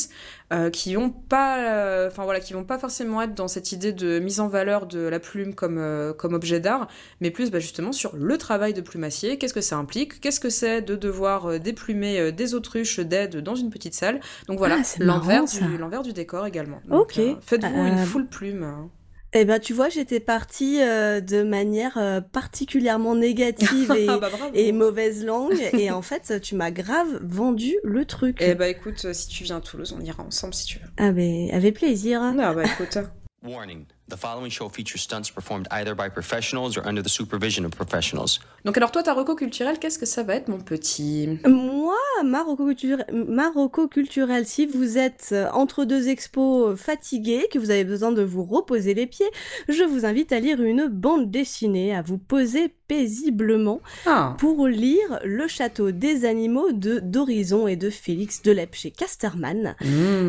[SPEAKER 2] qui ont pas, enfin voilà, qui vont pas forcément être dans cette idée de mise en valeur de la plume comme, comme objet d'art, mais plus bah, justement sur le travail de plumassier, qu'est-ce que ça implique, qu'est-ce que c'est de devoir déplumer des autruches d'aide dans une petite salle? Donc voilà, ah, l'envers du, l'envers du décor également.
[SPEAKER 1] Ok.
[SPEAKER 2] Euh, faites-vous une euh, full plume. Hein.
[SPEAKER 1] Eh ben, tu vois, j'étais partie euh, de manière particulièrement négative et, bah, et, mauvaise langue. et en fait, tu m'as grave vendu le truc.
[SPEAKER 2] Eh ben, écoute, si tu viens à Toulouse, on ira ensemble si tu veux.
[SPEAKER 1] Ah, ben, avec plaisir.
[SPEAKER 2] Ah, bah, écoute.
[SPEAKER 5] Warning. The following show features stunts performed either by professionals or under the supervision of professionals.
[SPEAKER 2] Donc alors toi, ta reco culturelle, qu'est-ce que ça va être, mon petit?
[SPEAKER 1] Moi, ma reco, culturelle, si vous êtes euh, entre deux expos euh, fatigués, que vous avez besoin de vous reposer les pieds, je vous invite à lire une bande dessinée, à vous poser paisiblement ah. pour lire Le Château des Animaux de d'Horizon et de Félix Delep chez Casterman. Mmh.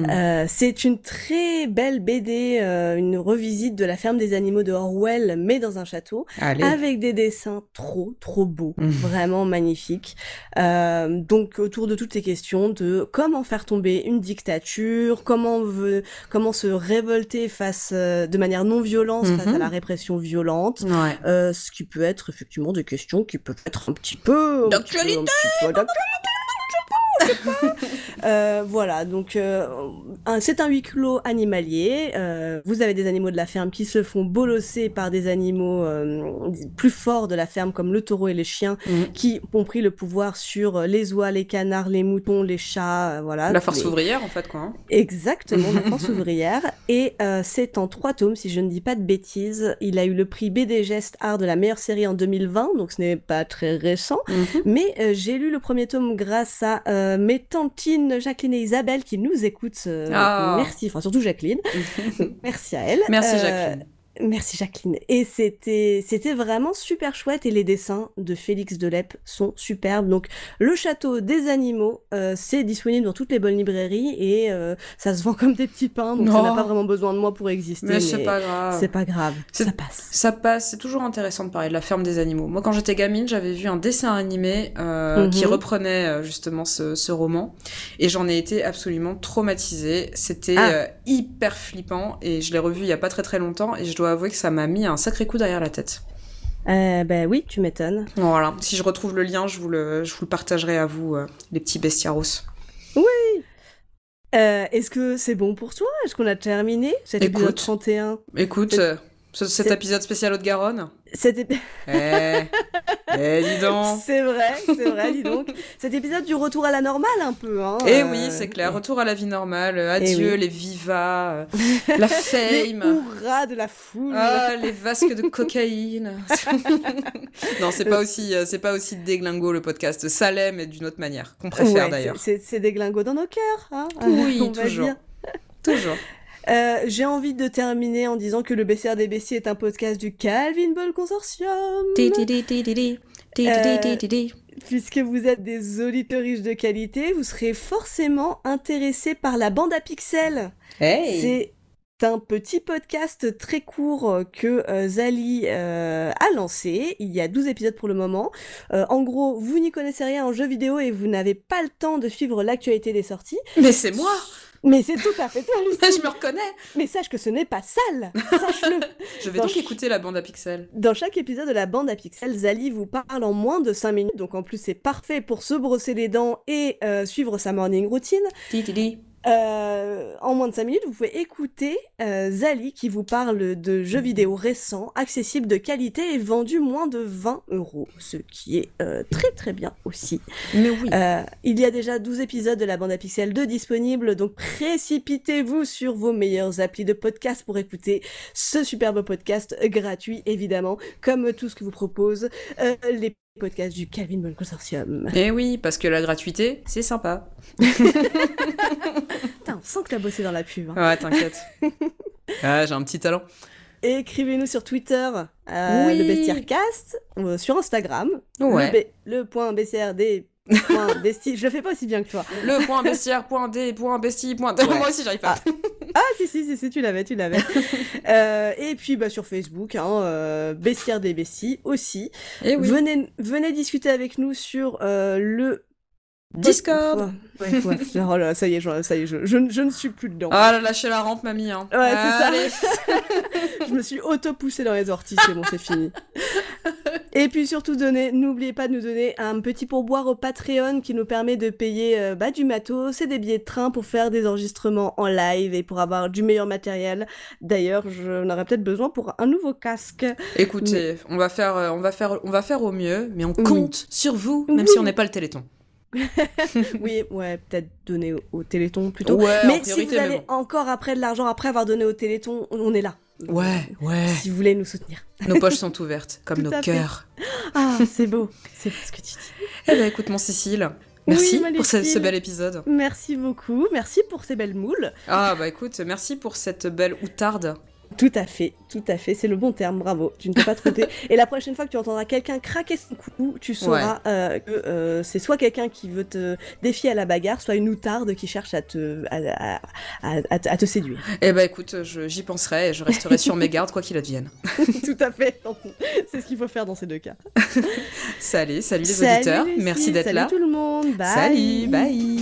[SPEAKER 1] Euh, c'est une très belle BD, une revisite de la ferme des animaux de Orwell, mais dans un château, avec des dessins trop, trop beaux, mmh. vraiment magnifiques. Euh, donc, autour de toutes ces questions de comment faire tomber une dictature, comment, veut, comment se révolter face, euh, de manière non violente face à la répression violente, euh, ce qui peut être effectivement des questions qui peuvent être un petit peu...
[SPEAKER 2] D'actualité
[SPEAKER 1] euh, voilà, donc euh, c'est un huis clos animalier. Euh, vous avez des animaux de la ferme qui se font bolosser par des animaux plus forts de la ferme, comme le taureau et les chiens, mhm. qui ont pris le pouvoir sur les oies, les canards, les moutons, les chats, voilà.
[SPEAKER 2] La force ouvrière, en fait, quoi. Hein.
[SPEAKER 1] Exactement, la force ouvrière. Et c'est en trois tomes, si je ne dis pas de bêtises. Il a eu le prix BD Gest Art de la meilleure série en 2020, donc ce n'est pas très récent. Mhm. Mais j'ai lu le premier tome grâce à mes tantines Jacqueline et Isabelle qui nous écoutent. Euh, ah. Merci, enfin surtout Jacqueline. merci à elle.
[SPEAKER 2] Merci euh, Jacqueline.
[SPEAKER 1] Merci Jacqueline. Et c'était c'était vraiment super chouette et les dessins de Félix Delep sont superbes. Donc le château des animaux, euh, c'est disponible dans toutes les bonnes librairies et euh, ça se vend comme des petits pains. Donc ça n'a pas vraiment besoin de moi pour exister.
[SPEAKER 2] Mais, c'est pas grave.
[SPEAKER 1] C'est pas grave. Ça passe.
[SPEAKER 2] Ça passe. C'est toujours intéressant de parler de la ferme des animaux. Moi quand j'étais gamine, j'avais vu un dessin animé euh, qui mhm. reprenait justement ce, ce, roman et j'en ai été absolument traumatisée. C'était ah. hyper flippant et je l'ai revu il y a pas très très longtemps et je dois avouer que ça m'a mis un sacré coup derrière la tête.
[SPEAKER 1] Euh, ben oui, tu m'étonnes.
[SPEAKER 2] Voilà, si je retrouve le lien, je vous le, je vous le partagerai à vous, euh, les petits bestiaros.
[SPEAKER 1] Oui. Euh, Est-ce que c'est bon pour toi? Est-ce qu'on a terminé cet épisode 31
[SPEAKER 2] Écoute, cet épisode spécial Haute-Garonne.
[SPEAKER 1] Cet
[SPEAKER 2] Eh, eh, dis donc
[SPEAKER 1] C'est vrai, c'est vrai, dis donc. Cet épisode du retour à la normale un peu. Hein,
[SPEAKER 2] eh oui, c'est clair, retour à la vie normale. Eh Adieu les vivas, euh, la fame.
[SPEAKER 1] les hurrahs de la foule.
[SPEAKER 2] Ah, les vasques de cocaïne. non, c'est pas aussi, euh, c'est pas aussi déglingo le podcast. Ça l'est, mais d'une autre manière, qu'on préfère d'ailleurs.
[SPEAKER 1] C'est déglingo dans nos cœurs, hein
[SPEAKER 2] Oui, toujours. Toujours.
[SPEAKER 1] Euh, j'ai envie de terminer en disant que le BCR des Bessiers est un podcast du Calvin Ball Consortium. Euh, puisque vous êtes des auditeurs riches de qualité, vous serez forcément intéressés par la bande à pixels. C'est un petit podcast très court que euh, Zali a lancé. Il y a 12 épisodes pour le moment. en gros, vous n'y connaissez rien en jeu vidéo et vous n'avez pas le temps de suivre l'actualité des sorties.
[SPEAKER 2] Mais c'est moi
[SPEAKER 1] mais c'est tout à fait toi,
[SPEAKER 2] je me reconnais.
[SPEAKER 1] Mais sache que ce n'est pas sale. Sache-le.
[SPEAKER 2] je vais donc écouter la bande à pixels.
[SPEAKER 1] Dans chaque épisode de la bande à pixels, Zali vous parle en moins de 5 minutes. Donc en plus, c'est parfait pour se brosser les dents et euh, suivre sa morning routine. Euh, en moins de 5 minutes, vous pouvez écouter euh, Zali qui vous parle de jeux vidéo récents, accessibles de qualité et vendus moins de 20 euros, ce qui est euh, très très bien aussi.
[SPEAKER 2] Mais oui.
[SPEAKER 1] il y a déjà 12 épisodes de la bande à pixels 2 disponibles, donc précipitez-vous sur vos meilleurs applis de podcast pour écouter ce superbe podcast gratuit, évidemment, comme tout ce que vous propose les podcast du Calvin Ball Consortium.
[SPEAKER 2] Eh oui, parce que la gratuité, c'est sympa.
[SPEAKER 1] Putain, on sent que t'as bossé dans la pub.
[SPEAKER 2] Hein. Ouais, t'inquiète. ah, j'ai un petit talent.
[SPEAKER 1] Écrivez-nous sur Twitter, euh, le Bestiarecast, euh, sur Instagram,
[SPEAKER 2] ouais.
[SPEAKER 1] le, point BCRD bestie, je le fais pas aussi bien que toi.
[SPEAKER 2] Le point bestiaire, point D, point bestie, point Moi aussi, j'arrive pas.
[SPEAKER 1] Ah. ah, si, si, si, si, tu l'avais, tu l'avais. euh, et puis, bah, sur Facebook, hein, euh, Bestiaire des Besties aussi. Et eh oui. venez, venez discuter avec nous sur euh, le
[SPEAKER 2] Discord.
[SPEAKER 1] Ouais, ouais. oh là, ça y est, je, ça y est, je, je, je, ne suis plus dedans.
[SPEAKER 2] Ah, là, lâchez la rampe, mamie. Hein.
[SPEAKER 1] Ouais, c'est ça. je me suis auto-poussée dans les orties, c'est bon, c'est fini. Et puis surtout, n'oubliez pas de nous donner un petit pourboire au Patreon qui nous permet de payer euh, bah, du matos et des billets de train pour faire des enregistrements en live et pour avoir du meilleur matériel. D'ailleurs, j'en aurais peut-être besoin pour un nouveau casque.
[SPEAKER 2] Écoutez, on, va faire, euh, on, va faire, on va faire au mieux, mais on compte sur vous, même si on n'est pas le Téléthon.
[SPEAKER 1] oui, ouais, peut-être donner au, Téléthon plutôt. mais si vous avez encore après de l'argent, après avoir donné au Téléthon, on est là.
[SPEAKER 2] Ouais, ouais.
[SPEAKER 1] Si vous voulez nous soutenir.
[SPEAKER 2] Nos poches sont ouvertes, comme nos cœurs.
[SPEAKER 1] Ah, c'est beau. C'est ce que tu dis.
[SPEAKER 2] Eh bien, écoute, mon Cécile. Merci pour ce, bel épisode.
[SPEAKER 1] Merci beaucoup. Merci pour ces belles moules.
[SPEAKER 2] Ah, bah écoute, merci pour cette belle outarde.
[SPEAKER 1] Tout à fait, tout à fait, c'est le bon terme, bravo, tu ne t'es pas trompé. et la prochaine fois que tu entendras quelqu'un craquer son cou, tu sauras euh, que euh, c'est soit quelqu'un qui veut te défier à la bagarre, soit une outarde qui cherche à te, à, à, te séduire.
[SPEAKER 2] Eh ben écoute, j'y penserai et je resterai sur mes gardes quoi qu'il advienne.
[SPEAKER 1] tout à fait, c'est ce qu'il faut faire dans ces deux cas.
[SPEAKER 2] salut, salut les auditeurs, merci d'être là.
[SPEAKER 1] Salut tout le monde, bye.
[SPEAKER 2] Salut, bye.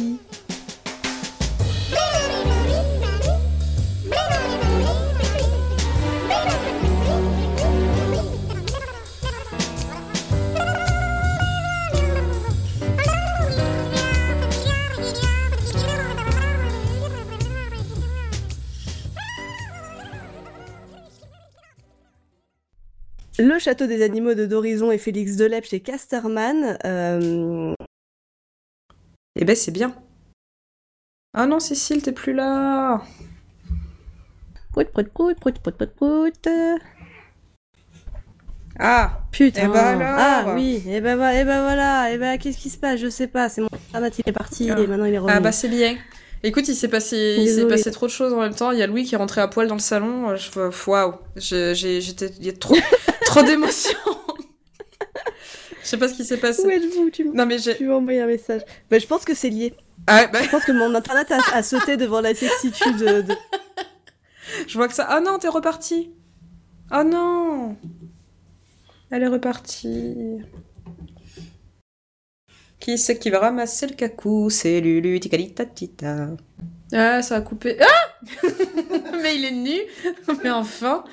[SPEAKER 1] Le Château des Animaux de Dorison et Félix Delep chez Casterman. Euh...
[SPEAKER 2] Eh ben, c'est bien. Ah non, Cécile, t'es plus là.
[SPEAKER 1] Prout, prout, prout, prout, prout, prout, prout.
[SPEAKER 2] Ah,
[SPEAKER 1] putain.
[SPEAKER 2] Eh ben alors.
[SPEAKER 1] Ah oui, et eh ben, eh ben voilà, et ben qu'est-ce qui se passe? Je sais pas, c'est mon internet, il est parti
[SPEAKER 2] ah.
[SPEAKER 1] et maintenant il est revenu.
[SPEAKER 2] Ah bah c'est bien. Écoute, il s'est passé, il s'est passé trop de choses en même temps. Il y a Louis qui est rentré à poil dans le salon. Waouh, j'étais, il y a trop, trop d'émotions. Je sais pas ce qui s'est passé.
[SPEAKER 1] Où êtes-vous? Tu,
[SPEAKER 2] non, mais
[SPEAKER 1] tu m'as envoyé un message. Bah, je pense que c'est lié.
[SPEAKER 2] Ah, bah...
[SPEAKER 1] Je pense que mon internet a, sauté devant la sexitude. De...
[SPEAKER 2] Je vois que ça. Ah non, t'es reparti. Oh non. Elle est repartie. Qui c'est qui va ramasser le cacou? C'est Lulu, tita. Ah, ça a coupé. Ah! Mais il est nu. Mais enfin